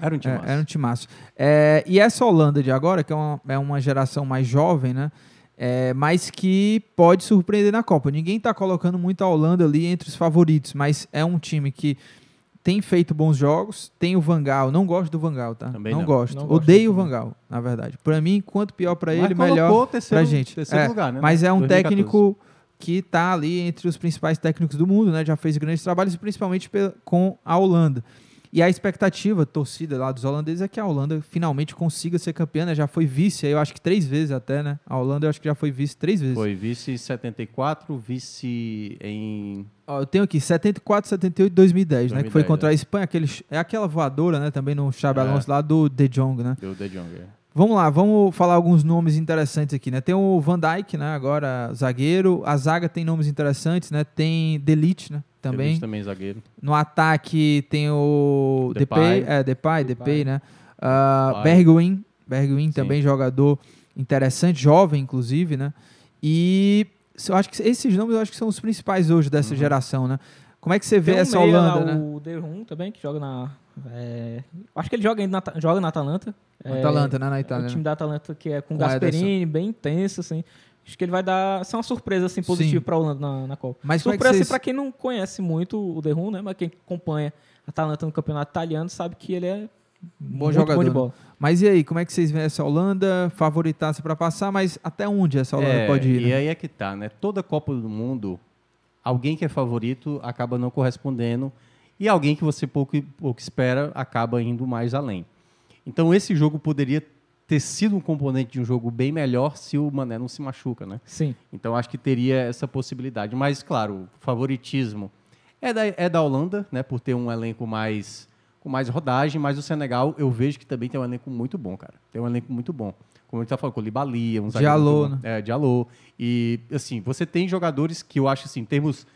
C: Era um time
B: É, era um timaço. É, e essa Holanda de agora, que é uma, é uma geração mais jovem, né? É, mas que pode surpreender na Copa. Ninguém tá colocando muito a Holanda ali entre os favoritos, mas é um time que tem feito bons jogos. Tem o Vangal, não gosto do Vangal, tá?
C: Também
B: não,
C: não.
B: gosto.
D: Não gosto
B: Odeio o. Vangal, na verdade. Pra mim, quanto pior pra
C: Mas
B: ele, melhor pra gente.
C: terceiro
B: É,
C: lugar, né?
B: Mas é um
C: 2014.
B: técnico que tá ali entre os principais técnicos do mundo, né? Já fez grandes trabalhos, principalmente com a Holanda. E a expectativa, torcida lá dos holandeses, é que a Holanda finalmente consiga ser campeã, né? Já foi vice, eu acho que três vezes até, né? A Holanda eu acho que já foi vice três vezes.
C: Foi vice em 74, vice em.
B: Ó, eu tenho aqui 74, 78 e 2010, né? Que foi
C: 2010,
B: contra
C: é.
B: a Espanha, aquele, é aquela voadora, né? Também no Xabi
C: É.
B: Alonso lá do De Jong, né?
C: Do De Jong. é.
B: Vamos lá, vamos falar alguns nomes interessantes aqui, né? Tem o Van Dijk, né? Agora zagueiro. A zaga tem nomes interessantes, né? Tem Delite, né? Também.
C: Tevez também zagueiro.
B: No ataque tem o Depay,
C: Depay.
B: é, Depay, Depay,
D: Depay.
B: né?
C: Depay.
B: Bergwijn, Bergwijn
C: Sim.
B: também jogador interessante, jovem inclusive, né? E eu acho que esses nomes eu acho que são os principais hoje dessa
C: Uhum.
B: geração, né? Como é que você vê
D: Tem um
B: essa
D: meia
B: Holanda,
D: lá,
B: né?
D: O Derrum também, que joga na. É, acho que ele joga ainda na, joga na Atalanta. É,
B: Atalanta, né, na
D: é
B: Itália.
D: o
B: né?
D: time da Atalanta que é com o
B: Com
D: Gasperini, bem intenso, assim. Acho que ele vai dar. Ser uma surpresa assim, positiva
B: Sim.
D: pra Holanda na, na Copa.
B: Mas é
D: surpresa
B: vocês-
D: assim, pra quem não conhece muito o Derrum, né? Mas quem acompanha a Atalanta no campeonato italiano sabe que ele é
B: Bom
D: muito
B: jogador.
D: Bom de
B: né?
D: bola.
B: Mas e aí, como é que vocês veem essa Holanda? Favoritaça para passar, mas até onde essa Holanda
C: É,
B: pode ir?
C: E
B: né?
C: aí é que tá, né? Toda Copa do Mundo, alguém que é favorito acaba não correspondendo e alguém que você pouco, pouco espera acaba indo mais além. Então esse jogo poderia ter sido um componente de um jogo bem melhor se o Mané não se machuca, né?
D: Sim.
C: Então acho que teria essa possibilidade. Mas, claro, o favoritismo é da, é da Holanda, né? Por ter um elenco mais com mais rodagem, mas o Senegal eu vejo que também tem um elenco muito bom, cara. Tem um elenco muito bom. Como a gente tá falando, Colibali, um
B: Diallo,
C: bom. É, Diallo. E, assim, você tem jogadores que eu acho, assim, em termos...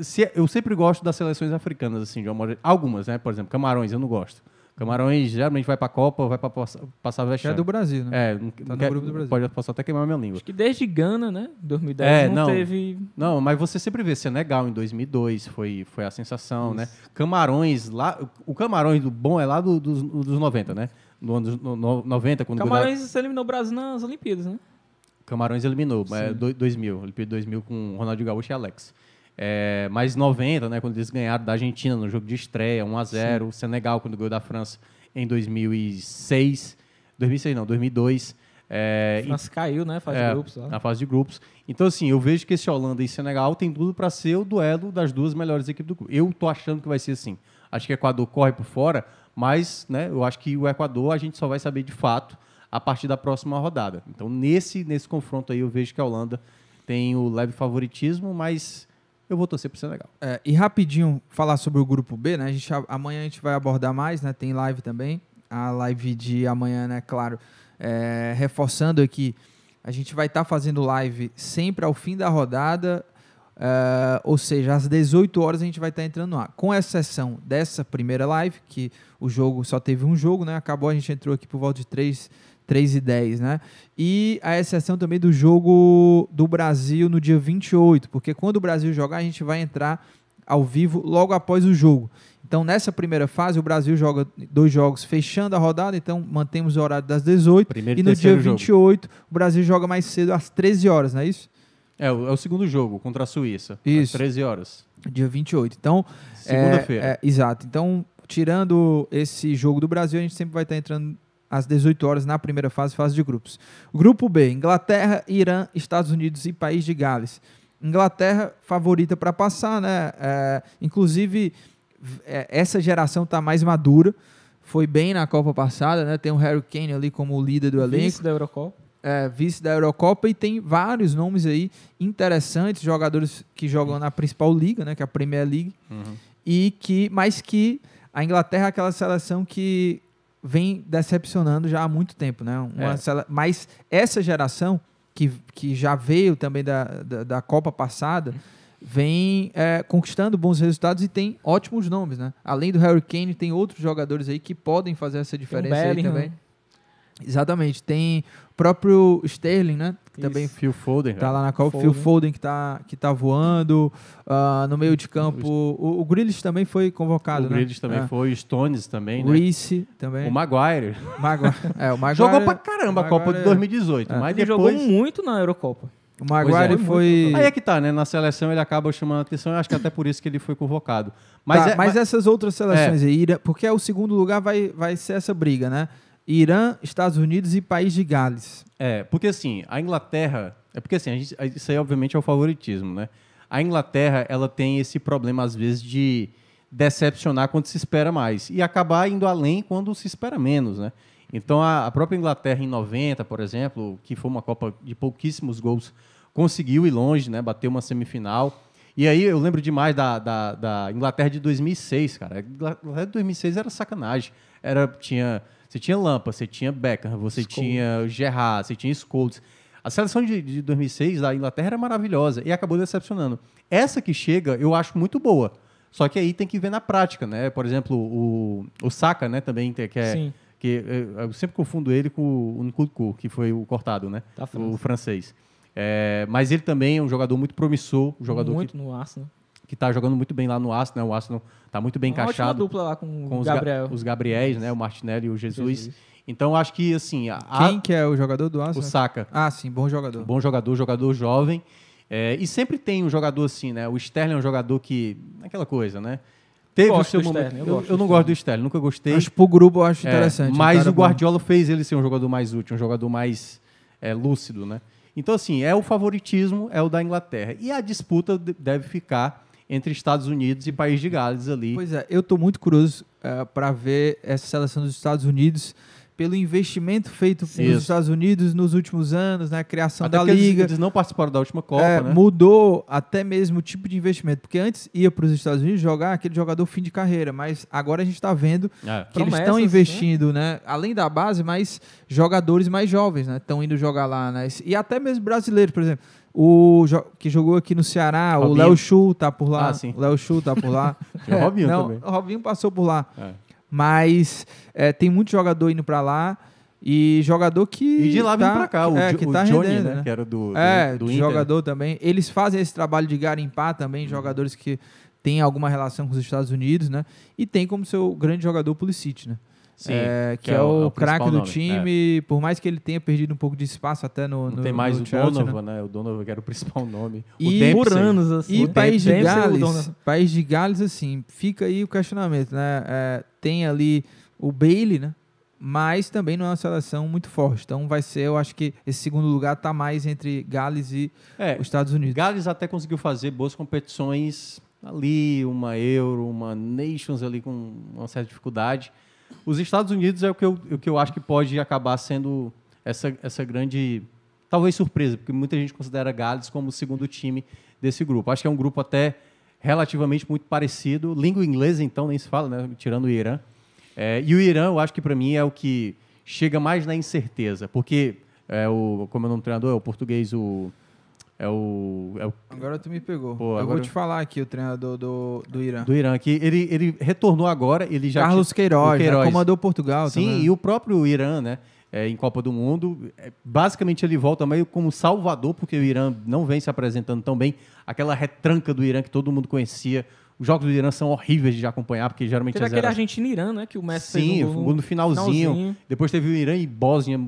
C: se- eu sempre gosto das seleções africanas, assim, de uma algumas, né? Por exemplo, Camarões, eu não gosto. Camarões geralmente vai pra Copa, vai pra passar,
B: Já é
C: vexame.
B: do Brasil, né?
C: É, não,
B: Tá
C: não
B: no
C: quer-
B: grupo do Brasil.
C: Pode, posso até queimar minha língua.
D: Acho que desde Gana, né? 2010
C: É,
D: não,
C: não.
D: teve.
C: Não, mas você sempre vê Senegal em 2002, foi, foi a sensação, né? Camarões, lá, o Camarões do bom é lá do- dos, dos 90, né? No ano dos no- no- 90, quando
D: Camarões você eliminou o Brasil nas Olimpíadas, né?
C: Camarões eliminou, é, do- 2000, Olimpíada 2000 com Ronaldinho Gaúcho e Alex. É, mas 90, né, quando eles ganharam da Argentina no jogo de estreia, 1 a 0 Senegal quando ganhou da França em 2006, 2006 não, 2002. É,
D: A França caiu, né? Faz
C: É,
D: grupos lá.
C: Na fase de grupos. Então, assim, eu vejo que esse Holanda e Senegal tem tudo para ser o duelo das duas melhores equipes do grupo. Eu tô achando que vai ser assim. Acho que o Equador corre por fora, mas né, eu acho que o Equador a gente só vai saber de fato a partir da próxima rodada. Então, nesse, nesse confronto aí, eu vejo que a Holanda tem o leve favoritismo, mas eu vou torcer pro Senegal.
B: É, e rapidinho falar sobre o grupo B, né? A gente, amanhã a gente vai abordar mais, né? Tem live também. A live de amanhã, né? Claro, é, reforçando aqui, a gente vai estar fazendo live sempre ao fim da rodada, é, ou seja, às 18 horas a gente vai estar entrando lá. Com exceção dessa primeira live, que o jogo só teve um jogo, né? Acabou, a gente entrou aqui por volta de 3, 3 e 10, né? E a exceção também do jogo do Brasil no dia 28, porque quando o Brasil jogar, a gente vai entrar ao vivo logo após o jogo. Então, nessa primeira fase, o Brasil joga dois jogos fechando a rodada, então mantemos o horário das 18.
C: Primeiro
B: e no dia
C: terceiro jogo.
B: 28, o Brasil joga mais cedo às 13 horas, não é isso?
C: É, o, é o segundo jogo contra a Suíça.
B: Isso.
C: Às 13 horas.
B: Dia 28. Então,
C: Segunda-feira.
B: É, é, exato. Então, tirando esse jogo do Brasil, a gente sempre vai estar entrando às 18 horas na primeira fase, fase de grupos. Grupo B, Inglaterra, Irã, Estados Unidos e País de Gales. Inglaterra favorita para passar, né? É, inclusive, é, essa geração está mais madura. Foi bem na Copa passada, né? Tem o Harry Kane ali como líder do elenco
D: Vice da Eurocopa.
B: é, vice da Eurocopa e tem vários nomes aí interessantes, jogadores que jogam na principal liga, né, que é a Premier League,
C: Uhum.
B: e que, mas que a Inglaterra é aquela seleção que vem decepcionando já há muito tempo, né? Uma
C: É.
B: Mas essa geração que, que já veio também da, da, da Copa passada vem é, conquistando bons resultados e tem ótimos nomes, né? Além do Harry Kane, tem outros jogadores aí que podem fazer essa diferença aí
D: Bellingham.
B: também. Exatamente. Tem o próprio Sterling, né? Que
D: Isso.
B: também
C: Phil Foden.
B: tá
C: cara.
B: lá na Copa. Phil Foden que tá, que tá voando. Ah, no meio de campo, o, o Grealish também foi convocado,
C: o
B: né?
C: Grealish também
B: É.
C: foi, o Stones também, né?
B: Reece também.
C: O Maguire.
B: Maguire. É, o Maguire,
C: Jogou pra caramba
B: o
C: a Copa de
B: Maguire-
C: 2018,
B: É.
C: mas
D: Ele
C: depois...
D: jogou muito na Eurocopa.
B: O Maguire
C: é.
B: foi...
C: Aí é que tá, né? Na seleção ele acaba chamando a atenção, eu acho que até por isso que ele foi convocado. Mas,
B: Tá,
C: é,
B: mas
C: mas-
B: essas outras seleções aí, Irã- porque é o segundo lugar vai, vai ser essa briga, né? Irã, Estados Unidos e País de Gales.
C: É, porque assim, a Inglaterra. É porque assim, gente- isso aí obviamente é o favoritismo, né? A Inglaterra, ela tem esse problema, às vezes, de decepcionar quando se espera mais e acabar indo além quando se espera menos, né? Então, a, a própria Inglaterra em 90, por exemplo, que foi uma Copa de pouquíssimos gols, conseguiu ir longe, né? Bateu uma semifinal. E aí eu lembro demais da, da, da Inglaterra de 2006, cara. A Inglaterra de 2006 era sacanagem. Era, tinha, você tinha Lampa, você tinha Beckham, você
D: Scholes.
C: tinha Gerrard, você tinha Scholes. A seleção de, de 2006 da Inglaterra era maravilhosa e acabou decepcionando. Essa que chega, eu acho muito boa. Só que aí tem que ver na prática, né? Por exemplo, o, o Saka, né, também, que é...
D: Sim.
C: Que, eu, eu sempre confundo ele com o Nkunku, que foi o cortado, né?
D: Da
C: o francês. É, mas ele também é um jogador muito promissor, um jogador
D: muito
C: que,
D: no Arsenal.
C: Que tá jogando muito bem lá no Arsenal, né? O Arsenal tá muito bem
D: Uma ótima
C: encaixado
D: dupla lá com,
C: com
D: o
C: os, Ga-
D: Gabriel.
C: os Gabriéis, né? O Martinelli e o Jesus.
D: Jesus.
C: Então acho que assim, a-
B: Quem que é o jogador do
C: o
B: Arsenal?
C: Saka,
B: Ah, sim, bom jogador.
C: bom jogador, jogador jovem. É, e sempre tem um jogador assim, né? O Sterling é um jogador que. aquela coisa, né? Teve
D: Gosto
C: o seu
D: do
C: momento.
D: Sterling, eu
C: Eu,
D: gosto
C: eu
D: do
C: não gosto do Sterling, nunca gostei.
B: Acho que pro grupo eu acho
C: É,
B: interessante.
C: mas o
B: bom.
C: Guardiola fez ele ser um jogador mais útil, um jogador mais é, lúcido, né? Então, assim, é o favoritismo, é o da Inglaterra. E a disputa de- deve ficar entre Estados Unidos e País de Gales ali.
B: Pois é, eu tô muito curioso para ver essa seleção dos Estados Unidos pelo investimento feito
C: Sim.
B: nos
C: Isso.
B: Estados Unidos nos últimos anos, né? A criação
C: Até
B: da
C: porque eles-
B: liga.
C: Eles, não participaram da última Copa,
B: É,
C: né?
B: Mudou até mesmo o tipo de investimento, porque antes ia para os Estados Unidos jogar aquele jogador fim de carreira, mas agora a gente está vendo
C: É.
B: que eles
D: Promessas,
B: estão
D: né?
B: investindo, né? Além da base, mais jogadores mais jovens, né? Estão indo jogar lá, né? E até mesmo brasileiros, por exemplo. O que jogou aqui no Ceará, o
C: Robinho.
B: Léo Chu tá por lá.
C: Ah, sim.
B: O Léo Chu tá por lá.
C: Tinha o Robinho
B: não,
C: também.
B: O Robinho passou por lá.
C: É.
B: Mas é, tem muito jogador indo para lá e jogador que.
C: E de lá
B: tá,
C: pra cá, o,
B: é, que
C: o
B: tá
C: Johnny,
B: rendendo,
C: né? Que era do, do,
B: é,
C: do
B: de
C: Inter.
B: jogador também. Eles fazem esse trabalho de garimpar também, jogadores que têm alguma relação com os Estados Unidos, né? E tem como seu grande jogador o Pulisic, né?
C: Sim,
B: É, que, é, o, craque
C: principal
B: do
C: nome, é.
B: time, por mais que ele tenha perdido um pouco de espaço até no,
C: Não
B: no
C: tem mais
B: no
C: o
B: Chelsea,
C: Donovan,
B: né?
C: né? O Donovan que era o principal nome.
B: E-
C: o Dempsey.
D: Por anos, assim.
B: E
D: o
B: País de
D: Dempsey, o
B: Gales. País de Gales, assim, fica aí o questionamento, né? É, tem ali o Bailey, né? Mas também não é uma seleção muito forte. Então vai ser, eu acho que esse segundo lugar tá mais entre Gales e
C: É,
B: os Estados Unidos.
C: Gales até conseguiu fazer boas competições ali, uma Euro, uma Nations ali com uma certa dificuldade. Os Estados Unidos é o que eu, o que eu acho que pode acabar sendo essa, essa grande, talvez surpresa, porque muita gente considera Gales como o segundo time desse grupo. Acho que é um grupo até relativamente muito parecido. Língua inglesa, então, nem se fala, né? tirando o Irã. É, e o Irã, eu acho que para mim é o que chega mais na incerteza, porque é o, como é o nome do treinador, é o português, o é o, é o
B: Agora tu me pegou.
C: Pô,
B: eu
C: agora-
B: vou te falar aqui o treinador do, do Irã.
C: do Irã, que ele, ele retornou agora, ele já
B: Carlos
C: tinha-
B: Queiroz,
C: Queiroz.
B: Comandou Portugal
C: Sim,
B: também.
C: e o próprio Irã, né? é, em Copa do Mundo, é, basicamente ele volta meio como salvador, porque o Irã não vem se apresentando tão bem. Aquela retranca do Irã que todo mundo conhecia. Os jogos do Irã são horríveis de acompanhar, porque geralmente
D: Teve
C: as
D: aquele Argentina-Irã, né? Que o Messi
C: Sim,
D: fez um gol
C: no finalzinho. Depois teve o Irã e Bósnia,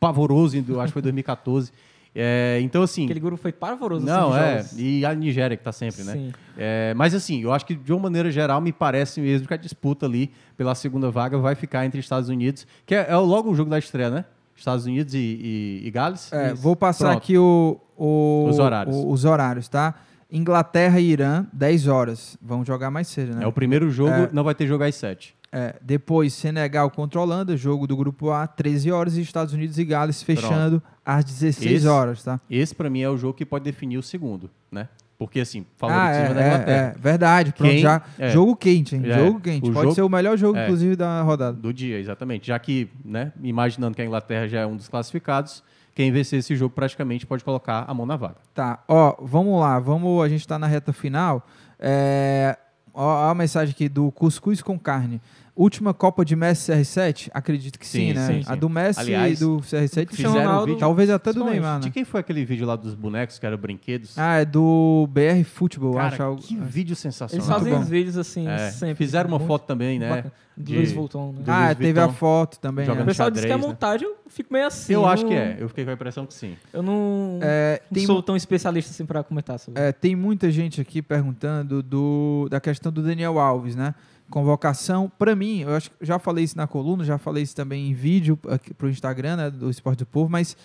C: pavoroso, acho que foi 2014. É, então, assim.
D: Aquele grupo foi pavoroso.
C: Não,
D: assim,
C: é.
D: jogos.
C: E a Nigéria que tá sempre, né?
D: Sim.
C: É, mas assim, eu acho que de uma maneira geral me parece mesmo que a disputa ali pela segunda vaga vai ficar entre Estados Unidos, que é, é logo o jogo da estreia, né? Estados Unidos e, e- e Gales.
B: É, vou passar
C: Pronto.
B: aqui o, o-
C: Os horários.
B: o- os horários, tá? Inglaterra e Irã, 10 horas. Vão jogar mais cedo, né?
C: É o primeiro jogo,
B: É.
C: não vai ter jogo às 7.
B: É, depois, Senegal contra Holanda, jogo do grupo A, 13 horas, e Estados Unidos e Gales fechando às 16
C: Esse-
B: horas, tá?
C: Esse, pra mim, é o jogo que pode definir o segundo, né? Porque, assim,
B: Ah,
C: favoritismo
B: é,
C: da Inglaterra.
B: é, é, verdade. Pronto,
C: Quem-
B: já.
C: é.
B: Jogo quente, hein?
C: É,
B: Jogo quente. Pode
C: jogo-
B: ser o melhor jogo,
C: é.
B: inclusive, da rodada.
C: Do dia, exatamente. Já que, né, imaginando que a Inglaterra já é um dos classificados, quem vencer esse jogo praticamente pode colocar a mão na vaga.
B: Tá, ó, vamos lá, vamos, a gente tá na reta final. É, ó, a mensagem aqui do Cuscuz com Carne. Última Copa de Messi CR7? Acredito que sim,
C: Sim,
B: né?
C: sim,
B: A
C: sim.
B: do Messi
C: Aliás,
B: e do CR7
D: Cristiano
C: fizeram
D: Ronaldo-
C: vídeo-
B: Talvez até do. Neymar,
C: De
B: né?
C: quem foi aquele vídeo lá dos bonecos, que eram brinquedos?
B: Ah, é do BR Futebol,
C: Cara,
B: acho. algo-
C: que vídeo sensacional.
D: Eles fazem os vídeos assim,
C: É,
D: sempre.
C: Fizeram uma
D: Muito
C: foto também, né?
D: bacana. Do
C: de-
D: Luiz Volton, né?
B: Ah,
C: Luiz
B: teve a foto também.
C: jogando
B: é.
D: O pessoal disse que é
C: xadrez, né?
D: montagem, eu fico meio assim.
C: eu acho
D: não-
C: que é. Eu fiquei com a impressão que sim.
D: Eu não,
B: É,
D: não
B: tem,
D: sou tão especialista assim pra comentar sobre.
B: é, tem muita gente aqui perguntando do, da questão do Daniel Alves, né? Convocação, pra mim, eu acho já falei isso na coluna, já falei isso também em vídeo aqui pro Instagram, né, do Esporte do Povo, mas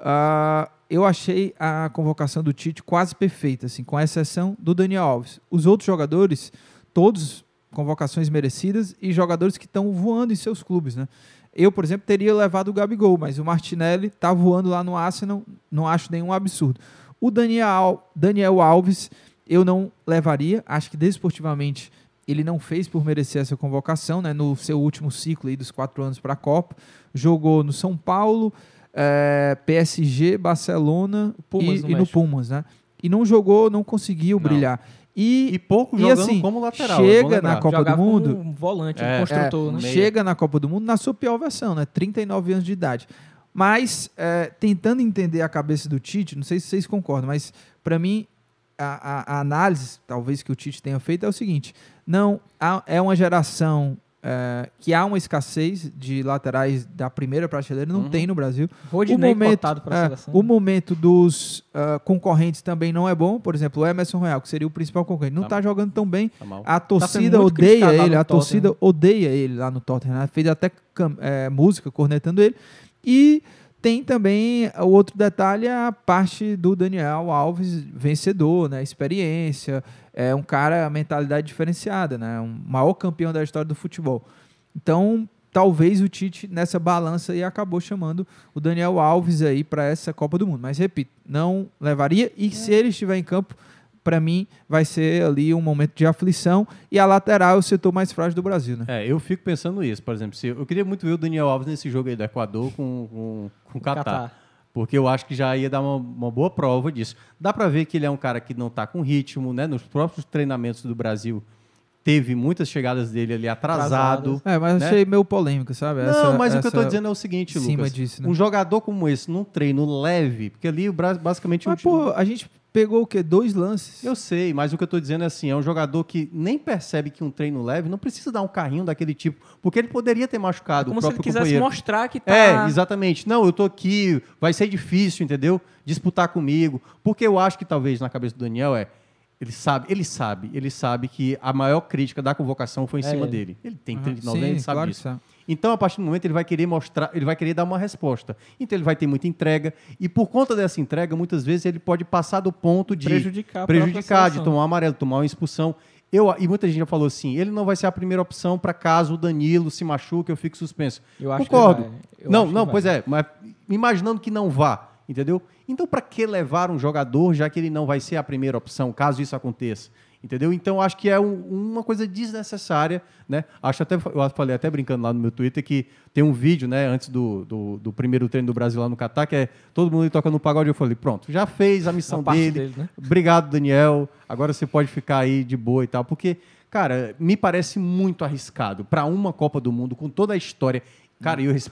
B: ah, eu achei a convocação do Tite quase perfeita, assim, com exceção do Daniel Alves. Os outros jogadores, todos convocações merecidas e jogadores que estão voando em seus clubes, né? Eu, por exemplo, teria levado o Gabigol, mas o Martinelli tá voando lá no Arsenal, não acho nenhum absurdo. O Daniel, Daniel Alves, eu não levaria, acho que desportivamente ele não fez por merecer essa convocação, né? No seu último ciclo aí dos quatro anos para a Copa, jogou no São Paulo, eh, PSG, Barcelona
D: Pumas
B: e,
D: no
B: e no. Pumas, né? E não jogou, não conseguiu
C: Não.
B: brilhar. E,
C: E pouco
B: E
C: jogando
B: assim,
C: como lateral. é
B: chega na Copa
D: Jogava
B: do Mundo-
D: um volante,
C: É,
D: um construtor,
C: é,
D: né?
B: chega na Copa do Mundo na sua pior versão, né? 39 anos de idade. Mas, é, tentando entender a cabeça do Tite, não sei se vocês concordam, mas para mim, a, a- a análise, talvez, que o Tite tenha feito é o seguinte: não, há- é uma geração é, que há uma escassez de laterais da primeira prateleira, não tem no Brasil.
D: Rodinei
B: o momento, é, o momento dos ah, concorrentes também não é bom. Por exemplo, o Emerson Royal, que seria o principal concorrente, não
C: Tá
B: está jogando tão bem.
C: Tá.
B: A
D: sendo
B: torcida
D: muito
B: odeia ele, a torcida odeia ele lá no Tottenham. né? Fez até é, música cornetando ele. E tem também o outro detalhe, a parte do Daniel Alves, vencedor, né? Experiência, é um cara, mentalidade diferenciada, né? Um maior campeão da história do futebol. Então, talvez o Tite, nessa balança aí, acabou chamando o Daniel Alves aí para essa Copa do Mundo. Mas, repito, não levaria. E se ele estiver em campo, para mim, vai ser ali um momento de aflição. E a lateral é o setor mais frágil do Brasil, né?
C: É, eu fico pensando isso, por exemplo, se eu queria muito ver o Daniel Alves nesse jogo aí do Equador com, com, com o Catar.
D: Catar.
C: Porque eu acho que já ia dar uma, uma boa prova disso. Dá pra ver que ele é um cara que não tá com ritmo, né? Nos próprios treinamentos do Brasil, teve muitas chegadas dele ali atrasado.
B: É, mas
C: né?
B: achei meio polêmico, sabe?
C: Não,
B: Essa-
C: mas o que eu tô
B: essa-
C: dizendo é o seguinte, Lucas.
B: disso, né?
C: Um jogador como esse, num treino leve, porque ali o Bra- basicamente...
B: Mas,
C: o-
B: pô, a gente pegou o quê? Dois lances.
C: Eu sei, mas o que eu tô dizendo é assim, é um jogador que nem percebe que um treino leve não precisa dar um carrinho daquele tipo, porque ele poderia ter machucado
D: Como
C: o
D: se ele
C: próprio
D: quisesse
C: companheiro.
D: mostrar que tá.
C: É, exatamente. Não, eu tô aqui, vai ser difícil, entendeu? Disputar comigo. Porque eu acho que talvez na cabeça do Daniel é. Ele sabe, ele sabe, ele sabe que a maior crítica da convocação foi em
D: É
C: cima
D: ele.
C: dele. Ele tem
B: Aham,
C: 39
B: sim,
C: anos, ele sabe
B: claro que
C: disso. Então, a partir do momento, ele vai querer mostrar, ele vai querer dar uma resposta. Então, ele vai ter muita entrega. E por conta dessa entrega, muitas vezes ele pode passar do ponto de
D: Prejudicar
C: prejudicar de tomar um amarelo, tomar uma expulsão. Eu, e muita gente já falou assim: ele não vai ser a primeira opção para caso o Danilo se machuque, eu fique suspenso.
D: Eu acho que
C: Concordo.
D: Eu
C: não,
D: acho que
C: não,
D: vai.
C: pois é, mas imaginando que não vá, entendeu? Então, para que levar um jogador já que ele não vai ser a primeira opção, caso isso aconteça? Entendeu? Então, acho que é um- uma coisa desnecessária, né? Acho até, eu falei até brincando lá no meu Twitter que tem um vídeo, né, antes do, do, do primeiro treino do Brasil lá no Catar, que é todo mundo tocando no pagode. Eu falei, pronto, já fez a missão
D: A
C: dele,
D: dele, né?
C: Obrigado, Daniel. Agora você pode ficar aí de boa e tal. Porque, cara, me parece muito arriscado para uma Copa do Mundo, com toda a história. Cara, eu res-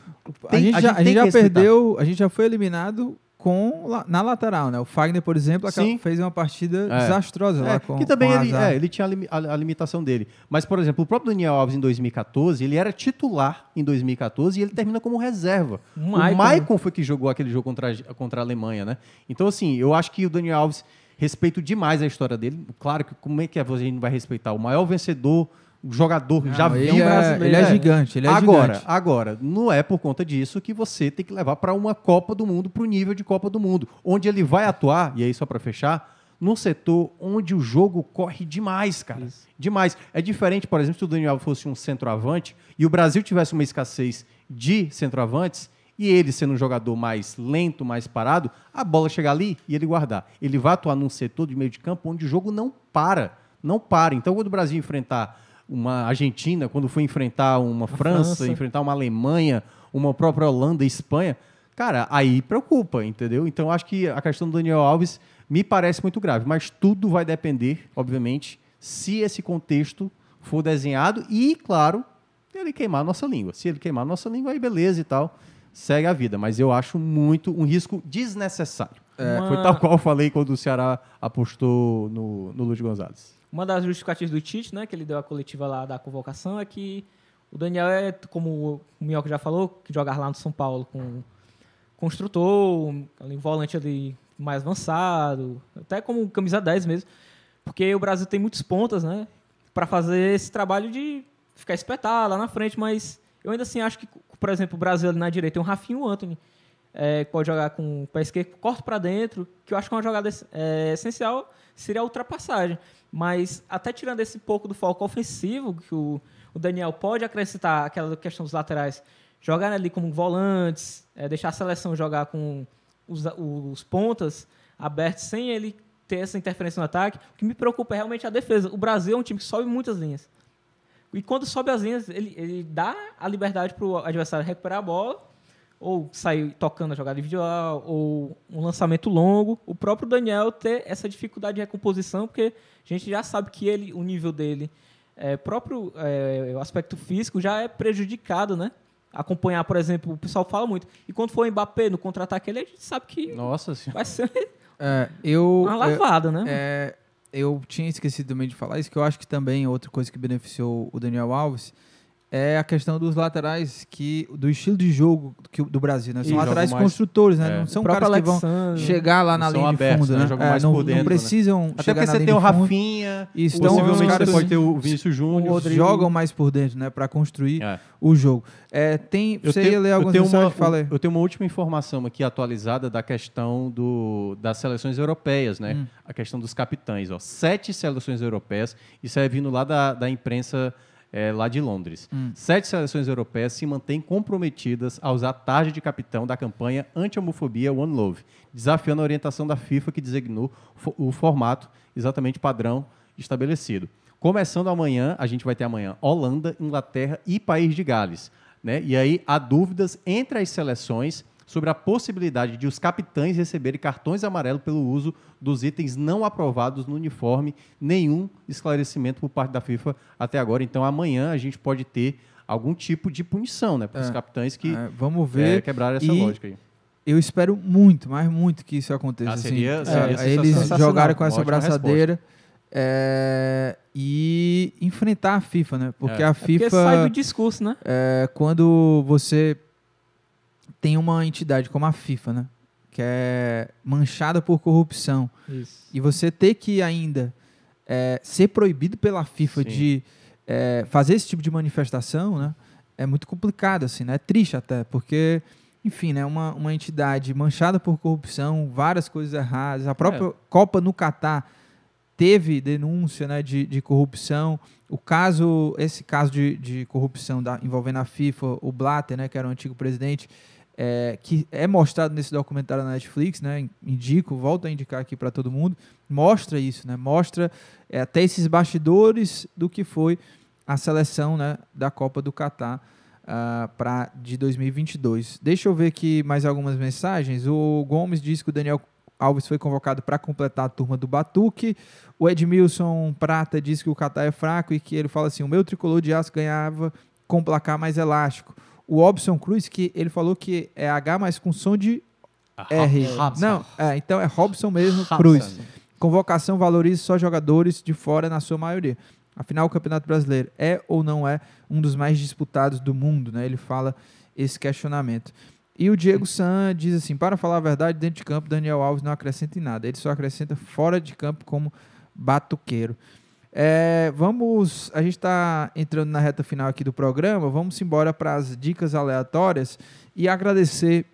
B: a gente já, a gente
C: que
B: já
C: respeitar.
B: perdeu, a gente já foi eliminado com na lateral, né? O Fagner, por exemplo,
C: Sim.
B: fez uma partida
C: É.
B: desastrosa lá
C: É,
B: com
C: que também
B: com
C: ele, é, ele tinha a, a- limitação dele. Mas, por exemplo, o próprio Daniel Alves em 2014, ele era titular em 2014 e ele termina como reserva.
D: O
C: O
D: Maicon,
C: foi que jogou aquele jogo contra, a- contra a Alemanha, né? Então, assim, eu acho que o Daniel Alves respeito demais a história dele. Claro que como é que a gente não vai respeitar o maior vencedor, jogador
B: Não,
C: já
B: ele
C: viu
B: é-
C: brasileiro.
B: ele é gigante, ele é
C: agora,
B: gigante.
C: agora, não é por conta disso que você tem que levar para uma Copa do Mundo, para o nível de Copa do Mundo, onde ele vai atuar, e aí só para fechar, num setor onde o jogo corre demais, cara. Demais. É diferente, por exemplo, se o Daniel fosse um centroavante e o Brasil tivesse uma escassez de centroavantes e ele sendo um jogador mais lento, mais parado, a bola chegar ali e ele guardar. Ele vai atuar num setor de meio de campo onde o jogo não para. Não para. Então, quando o Brasil enfrentar uma Argentina, quando for enfrentar uma França,
D: França.
C: enfrentar uma Alemanha, uma própria Holanda e Espanha, cara, aí preocupa, entendeu? Então, acho que a questão do Daniel Alves me parece muito grave. Mas tudo vai depender, obviamente, se esse contexto for desenhado e, claro, ele queimar a nossa língua. Se ele queimar a nossa língua, aí beleza e tal, segue a vida. Mas eu acho muito um risco desnecessário.
D: Uma-
C: Foi tal qual eu falei quando o Ceará apostou no, no Luiz Gonzalez.
D: Uma das justificativas do Tite, né, que ele deu a coletiva lá da convocação, é que o Daniel é, como o Minhoca já falou, que jogar lá no São Paulo com construtor, um volante ali mais avançado, até como camisa 10 mesmo, porque o Brasil tem muitos pontas, né, para fazer esse trabalho de ficar espetado lá na frente, mas eu ainda assim acho que, por exemplo, o Brasil ali na direita tem um Rafinho e um Anthony, é, pode jogar com o pé esquerdo, corta para dentro, que eu acho que uma jogada é, essencial seria a ultrapassagem. Mas até tirando esse pouco do foco ofensivo, que o, o Daniel pode acrescentar aquela questão dos laterais, jogar ali como volantes, é, deixar a seleção jogar com os, os pontas abertos sem ele ter essa interferência no ataque. O que me preocupa é realmente a defesa. O Brasil é um time que sobe muitas linhas. E quando sobe as linhas, ele, ele dá a liberdade para o adversário recuperar a bola, ou sair tocando a jogada individual, ou um lançamento longo. O próprio Daniel ter essa dificuldade de recomposição, porque a gente já sabe que ele, o nível dele, é, próprio é, o aspecto físico, já é prejudicado, né? Acompanhar, por exemplo, o pessoal fala muito. E quando for o Mbappé no contra-ataque, ele a gente sabe que
C: Nossa
D: vai ser
B: É, eu,
D: uma lavada, né?
B: É, eu tinha esquecido também de falar isso, que eu acho que também outra coisa que beneficiou o Daniel Alves é a questão dos laterais que do estilo de jogo que, do Brasil, né? São
C: Ih,
B: laterais construtores, né?
C: é.
B: não são caras que vão
D: Alexandre.
B: chegar lá na linha
C: abertos,
B: de fundo,
C: né?
B: né?
C: Jogam
B: É,
C: mais
B: não,
C: por dentro,
B: não
C: né?
B: precisam
C: Até
B: chegar
C: porque você tem o. Rafinha,
B: Isso, então,
C: possivelmente
B: caras
C: você pode ter o Vinícius Júnior.
B: Jogam mais por dentro, né? Para construir
C: É.
B: o jogo. É, tem,
C: Eu
B: você
C: tenho-
B: ia ler
C: eu
B: algumas
C: tenho
B: mensagens?
C: uma,
B: Fala aí.
C: Eu tenho uma última informação aqui atualizada da questão do, das seleções europeias, né?
B: Hum.
C: A questão dos capitães. Ó. Sete seleções europeias, isso é vindo lá da, da imprensa é, lá de Londres.
B: Hum.
C: Sete seleções europeias se mantêm comprometidas a usar a tarde de capitão da campanha anti-homofobia One Love, desafiando a orientação da FIFA que designou o formato exatamente padrão estabelecido. Começando amanhã, a gente vai ter amanhã Holanda, Inglaterra e País de Gales. Né? E aí há dúvidas entre as seleções sobre a possibilidade de os capitães receberem cartões amarelos pelo uso dos itens não aprovados no uniforme, nenhum esclarecimento por parte da FIFA até agora. Então amanhã a gente pode ter algum tipo de punição né, para os
B: É.
C: capitães que
B: É, vamos
C: é,
B: ver.
C: quebraram essa
B: E
C: lógica aí.
B: Eu espero muito, mas muito que isso aconteça.
C: Ah,
B: assim.
C: seria-
D: seria
B: É, eles jogaram com essa
C: Ótima
B: braçadeira é, e enfrentar a FIFA, né? Porque
C: É.
B: a
D: É porque
B: FIFA,
D: sai do discurso, né?
B: é, quando você tem uma entidade como a FIFA, né? Que é manchada por corrupção
D: Isso.
B: e você ter que ainda é, ser proibido pela FIFA
C: Sim.
B: de é, fazer esse tipo de manifestação, né? É muito complicado, assim, né? É triste até, porque, enfim, né? Uma, uma entidade manchada por corrupção, várias coisas erradas. A própria Copa no Catar teve denúncia né, de, de corrupção. O caso, esse caso de, de corrupção da- envolvendo a FIFA, o Blatter, né, que era o antigo presidente, é, que é mostrado nesse documentário na Netflix, né? Indico, volto a indicar aqui para todo mundo. Mostra isso, né? Mostra é, até esses bastidores do que foi a seleção né, da Copa do Catar ah, pra, de 2022. Deixa eu ver aqui mais algumas mensagens. O Gomes diz que o Daniel Alves foi convocado para completar a turma do Batuque. O Edmilson Prata diz que o Catar é fraco e que ele fala assim: o meu tricolor de aço ganhava com placar mais elástico. O Robson Cruz, que ele falou que é H, mas com som de R.
C: Robson.
B: Não, é, então é Robson mesmo,
C: Robson.
B: Cruz. Convocação valoriza só jogadores de fora na sua maioria. Afinal, o Campeonato Brasileiro é ou não é um dos mais disputados do mundo, né? Ele fala esse questionamento. E o Diego San diz assim: para falar a verdade, dentro de campo, Daniel Alves não acrescenta em nada. Ele só acrescenta fora de campo como batuqueiro. É, vamos. A gente está entrando na reta final aqui do programa. Vamos embora para as dicas aleatórias e agradecer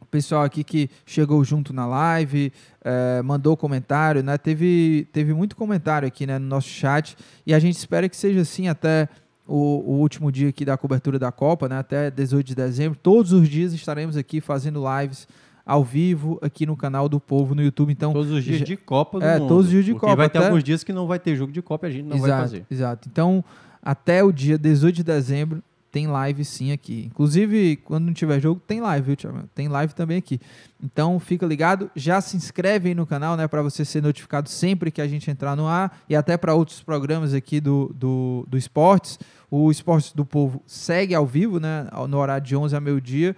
B: o pessoal aqui que chegou junto na live, é, mandou comentário, né? Teve, teve muito comentário aqui né, no nosso chat e a gente espera que seja assim até o, o último dia aqui da cobertura da Copa, né? Até 18 de dezembro. Todos os dias estaremos aqui fazendo lives ao vivo aqui no canal do Povo no YouTube. Então,
C: Todos os dias
B: já-
C: de Copa do
B: É,
C: mundo.
B: todos os dias de
C: Porque
B: Copa,
C: vai ter
B: até-
C: alguns dias que não vai ter jogo de Copa e a gente não vai
B: exato,
C: fazer.
B: Exato. Então, até o dia 18 de dezembro tem live sim aqui. Inclusive, quando não tiver jogo, tem live, viu, Thiago? Tem live também aqui. Então, fica ligado. Já se inscreve aí no canal, né? Para você ser notificado sempre que a gente entrar no ar e até para outros programas aqui do, do, do Esportes. O Esportes do Povo segue ao vivo, né? No horário de 11 a meio-dia.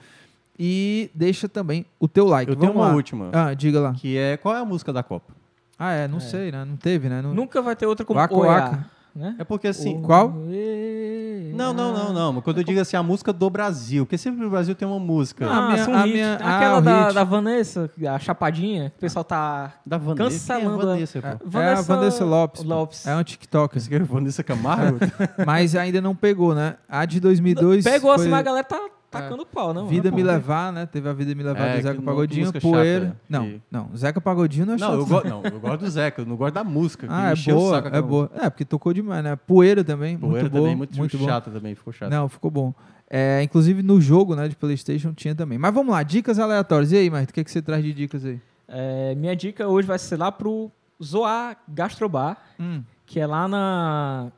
B: E deixa também o teu like.
C: Eu tenho
B: Vamos
C: uma
B: lá.
C: última,
B: Ah, diga lá.
C: que é qual é a música da Copa?
B: Ah, é, não sei, né? Não teve, né? Não...
D: Nunca vai ter outra como
B: Waka
D: né?
C: É porque assim.
B: Qual?
D: Oiê,
C: Não, não, não, não. Mas Quando eu digo assim, a música do Brasil, porque sempre o Brasil tem uma música.
B: Ah, a minha-
D: Ah, um
B: a minha- ah,
D: Aquela
B: o
D: da, da Vanessa, a Chapadinha, que o pessoal tá
C: da Vanessa.
D: cancelando
C: Quem é Vanessa, pô?
B: É a Vanessa Lopes.
D: Lopes.
B: É um.
C: Esse cara é Vanessa Camargo?
B: Mas ainda não pegou, né? A de 2002
D: Pegou assim,
B: foi
D: mas a galera tá tacando pau, não?
B: Vida Me. Levar, né? Teve a Vida Me Levar
C: É,
B: do Zeca Pagodinho, Poeira.
C: chata,
B: não,
C: que-
B: não. Zeca Pagodinho não é
C: não,
B: chato.
C: eu gosto, não, eu gosto do Zeca, eu não gosto da música. que
B: Ah, é boa,
C: saco
B: é boa. É, porque tocou demais, né? Poeira também,
C: Poeira
B: muito boa.
C: também, muito,
B: muito
C: chata também, ficou chata.
B: Não, ficou bom. É, inclusive no jogo, né, de Playstation tinha também. Mas vamos lá, dicas aleatórias. E aí, Marto, o que, que você traz de dicas aí?
D: É, minha dica hoje vai ser lá pro Zoar Gastrobar,
B: Hum,
D: que é lá na.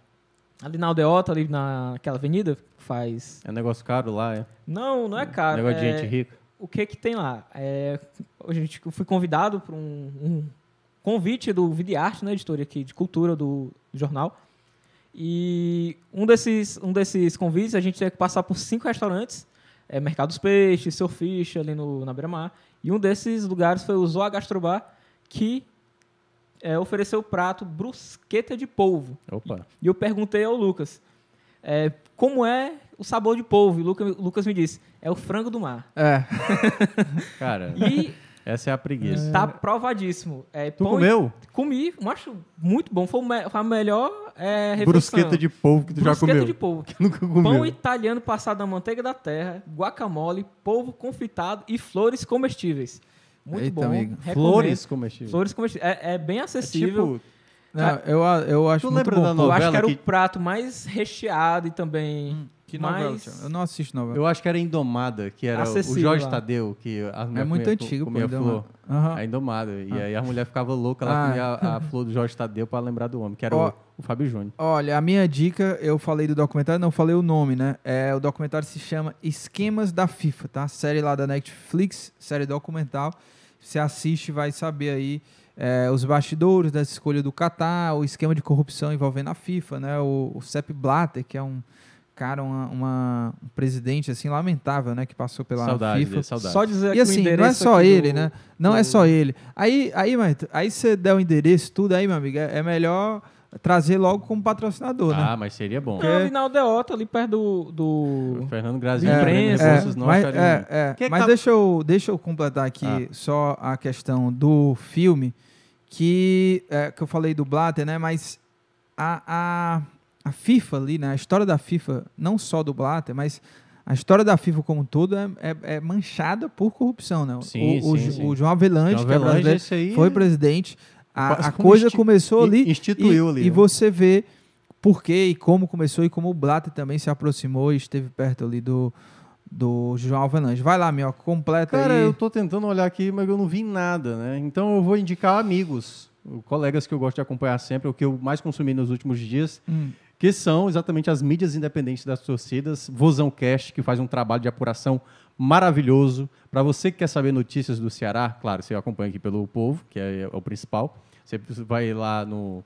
D: Ali na Aldeota, ali naquela avenida, faz.
C: É um negócio caro lá, é.
D: Não, não é caro.
C: negócio de
D: é-
C: gente rica.
D: O que que tem lá? É, hoje a gente- eu fui convidado para um, um convite do Videarte, né, editora aqui de cultura do jornal. E um desses, um desses convites a gente tinha que passar por cinco restaurantes, é, Mercado dos Peixes, Seu Fish, ali no, na Beira-Mar. E um desses lugares foi o Zoa Gastrobar, que é, ofereceu o prato brusqueta de polvo.
C: Opa.
D: E eu perguntei ao Lucas, É, como é o sabor de polvo? E o Lucas, Lucas me disse, é o frango do mar.
B: É.
C: Cara,
D: E
C: essa é a preguiça.
D: tá provadíssimo. É,
C: Tu comeu?
D: Comi, macho, muito bom. Foi, me- foi a melhor é, refeição.
C: Brusqueta de polvo que tu já
D: Brusqueta
C: comeu.
D: de polvo.
C: Que nunca comeu.
D: Pão italiano passado na manteiga da terra, guacamole, polvo confitado e flores comestíveis. Muito
B: Eita,
D: bom.
C: Flores comestíveis.
D: Flores comestíveis. É, é bem
C: É
D: acessível.
C: tipo,
B: Não, eu, eu acho
C: Tu
B: muito
C: lembra
B: bom.
C: da
D: Eu
C: novela
D: acho que era
C: que-
D: o prato mais recheado e também
B: Que novela,
D: mais...
B: Eu não assisto novela.
C: eu acho que era Indomada, que era o
D: Acessível
C: Jorge
D: lá.
C: Tadeu, que a
B: É muito
C: comia,
B: antigo, pô.
C: comia
B: Indomada.
C: flor.
B: Aham.
C: A Indomada. E aí a mulher ficava louca, ela
B: Ah.
C: comia a, a flor do Jorge Tadeu pra lembrar do homem, que era
B: Ó.
C: o, o Fábio Júnior.
B: Olha, a minha dica, eu falei do documentário, não falei o nome, né? É, o documentário se chama Esquemas da FIFA, tá? Série lá da Netflix, série documental. Você assiste, vai saber aí é, os bastidores dessa escolha do Qatar, o esquema de corrupção envolvendo a FIFA, né? O, o Sepp Blatter, que é um cara, uma, uma- um presidente assim lamentável, né? Que passou pela
C: Saudade
B: FIFA.
C: saudade.
D: Só dizer
B: E assim, não é só ele,
D: do-
B: né? Não é
D: do-
B: só ele. Aí, aí, Maito, aí você der o endereço, tudo aí, meu amigo, é, é melhor trazer logo como patrocinador, né?
C: Ah, mas seria bom.
D: Não, ali na Aldeota, ali perto do... do...
C: O Fernando
D: Imprensa,
C: Grêmio
B: É,
C: Negócios, não
B: mas, é, é,
C: Que que
B: mas
C: tá-
B: deixa, eu, deixa eu completar aqui
C: Ah.
B: só a questão do filme, que, é, que eu falei do Blatter, né? Mas a, a, a FIFA ali, né? A história da FIFA, não só do Blatter, mas a história da FIFA como um todo é, é- é manchada por corrupção, né?
C: Sim,
B: o, o,
C: sim,
B: Ju-
C: sim.
B: o João Avelange,
C: João
B: que é
C: Avelange,
B: brasileiro,
C: esse aí
B: foi
C: é-
B: presidente. A, a coisa começou ali
C: instituiu
B: e,
C: ali,
B: e
C: né?
B: você vê por quê e como começou e como o Blatter também se aproximou e esteve perto ali do, do João Alvelange. Vai lá, Minhoca, completa
C: Cara,
B: aí.
C: eu tô tentando olhar aqui, mas eu não vi nada, né? Então eu vou indicar amigos, colegas que eu gosto de acompanhar sempre, o que eu mais consumi nos últimos dias,
B: Hum.
C: que são exatamente as mídias independentes das torcidas, Vozão Cast, que faz um trabalho de apuração maravilhoso. Para você que quer saber notícias do Ceará, claro, você acompanha aqui pelo Povo, que é o principal. Você vai lá no,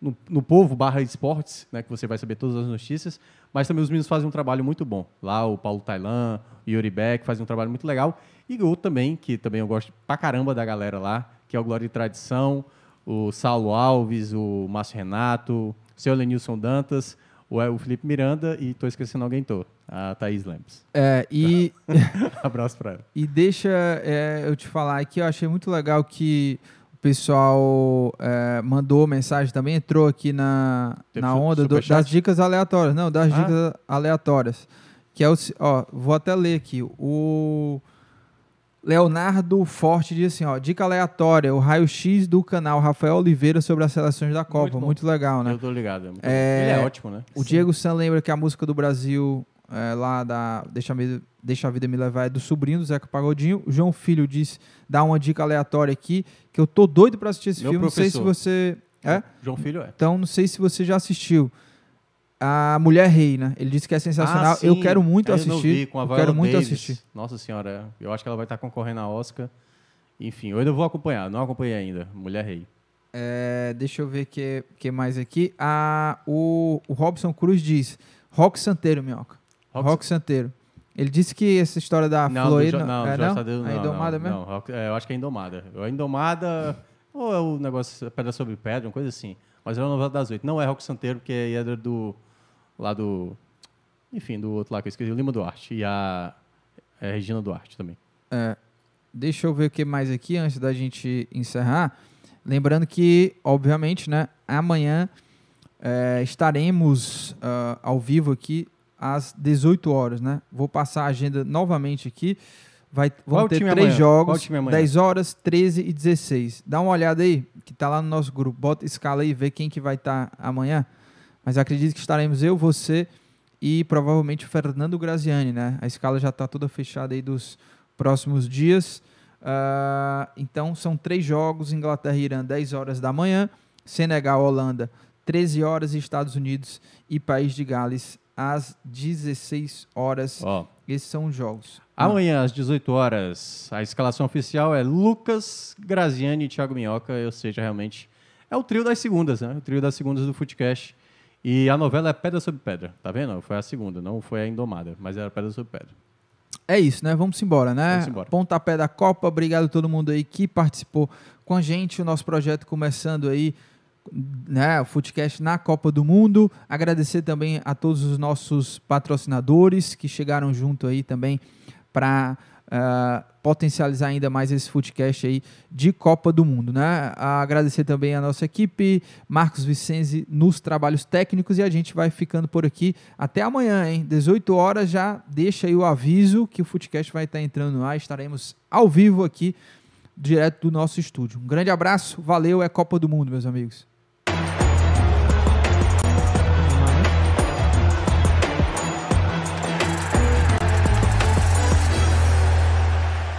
C: no, no Povo barra esportes, né, que você vai saber todas as notícias. Mas também os meninos fazem um trabalho muito bom. Lá o Paulo Tailan, o Yuri Beck fazem um trabalho muito legal. E outro também, que também eu gosto pra caramba da galera lá, que é o Glória e Tradição, o Saulo Alves, o Márcio Renato, o seu Lenilson Dantas, o, o Felipe Miranda e tô esquecendo alguém, tô. A Thaís Lemos.
B: É, e,
C: Abraço pra ela.
B: e deixa é, eu te falar aqui, eu achei muito legal que pessoal é, mandou mensagem também, entrou aqui na,
C: Teve
B: na onda do- das dicas aleatórias. Não, das
C: Ah.
B: dicas aleatórias. Que é o. Ó, vou até ler aqui. O Leonardo Forte diz assim: ó, dica aleatória, o raio-x do canal Rafael Oliveira sobre as seleções da Copa.
D: bom.
B: Muito, legal, né?
C: Eu tô ligado. é muito
B: É.
C: Ele é ótimo, né?
B: O Diego San lembra que a música do Brasil, é, lá da Deixa a, Me- Deixa a Vida Me Levar, é do sobrinho do Zeca Pagodinho. O João Filho diz, dá uma dica aleatória aqui, que eu tô doido pra assistir esse
C: Meu
B: filme. Não sei se
C: professor.
B: você. É?
C: João Filho é.
B: Então, não sei se você já assistiu. A Mulher Rei, né? Ele disse que é sensacional.
C: Ah,
B: eu quero muito
C: eu
B: assistir.
C: vi, com a
B: eu
C: Viola
B: quero muito
C: Davis.
B: assistir.
C: Nossa senhora, eu acho que ela vai estar concorrendo a Oscar. Enfim, eu ainda vou acompanhar, não acompanhei ainda. Mulher Rei.
B: É, deixa eu ver o que, que mais aqui. Ah, o, o Robson Cruz diz: Rock Santeiro, minhoca.
C: Rock-
B: Rock, Santeiro. Ele disse que essa história da
C: Não,
B: Flor aí não,
C: não,
B: é, não?
C: Não,
B: Indomada
C: não,
B: mesmo?
C: Não, Rock- é, eu acho que é Indomada. A Indomada, ou é o negócio Pedra sobre Pedra, uma coisa assim. Mas é uma novela das oito. Não é Rock Santeiro, porque é do. lá do. Enfim, do outro lá que eu esqueci, o Lima Duarte. E a. É, Regina Duarte também.
B: É, deixa eu ver o que mais aqui antes da gente encerrar. Lembrando que, obviamente, né, amanhã é, estaremos ah, ao vivo aqui às 18 horas, né? Vou passar a agenda novamente aqui. Vai, vão
C: Qual
B: ter três
C: amanhã?
B: Jogos,
C: time amanhã?
B: 10 horas, 13 e 16. Dá uma olhada aí, que tá lá no nosso grupo. Bota escala aí e vê quem que vai estar amanhã. Mas acredito que estaremos eu, você e provavelmente o Fernando Graziani, né? A escala já está toda fechada aí dos próximos dias. Ah, então são três jogos: Inglaterra e Irã, 10 horas da manhã, Senegal, Holanda, 13 horas, Estados Unidos e País de Gales, às 16 horas.
C: Ó,
B: Esses são os jogos.
C: Amanhã, às 18 horas, a escalação oficial é Lucas, Graziani e Thiago Minhoca, ou seja, realmente é o trio das segundas, né? O trio das segundas do Footcast. E a novela é Pedra sobre Pedra, tá vendo? Foi a segunda, não foi a Indomada, mas era Pedra sobre Pedra.
B: É isso, né? Vamos embora, né?
C: Vamos embora.
B: Pontapé da Copa. Obrigado a todo mundo aí que participou com a gente. O nosso projeto começando aí né, o Footcast na Copa do Mundo. Agradecer também a todos os nossos patrocinadores que chegaram junto aí também para uh, potencializar ainda mais esse Footcast aí de Copa do Mundo, né? Agradecer também a nossa equipe, Marcos Vicenzi nos trabalhos técnicos e a gente vai ficando por aqui até amanhã, hein? 18 horas já deixa aí o aviso que o Footcast vai estar entrando no ar, estaremos ao vivo aqui direto do nosso estúdio. Um grande abraço, valeu, é Copa do Mundo, meus amigos.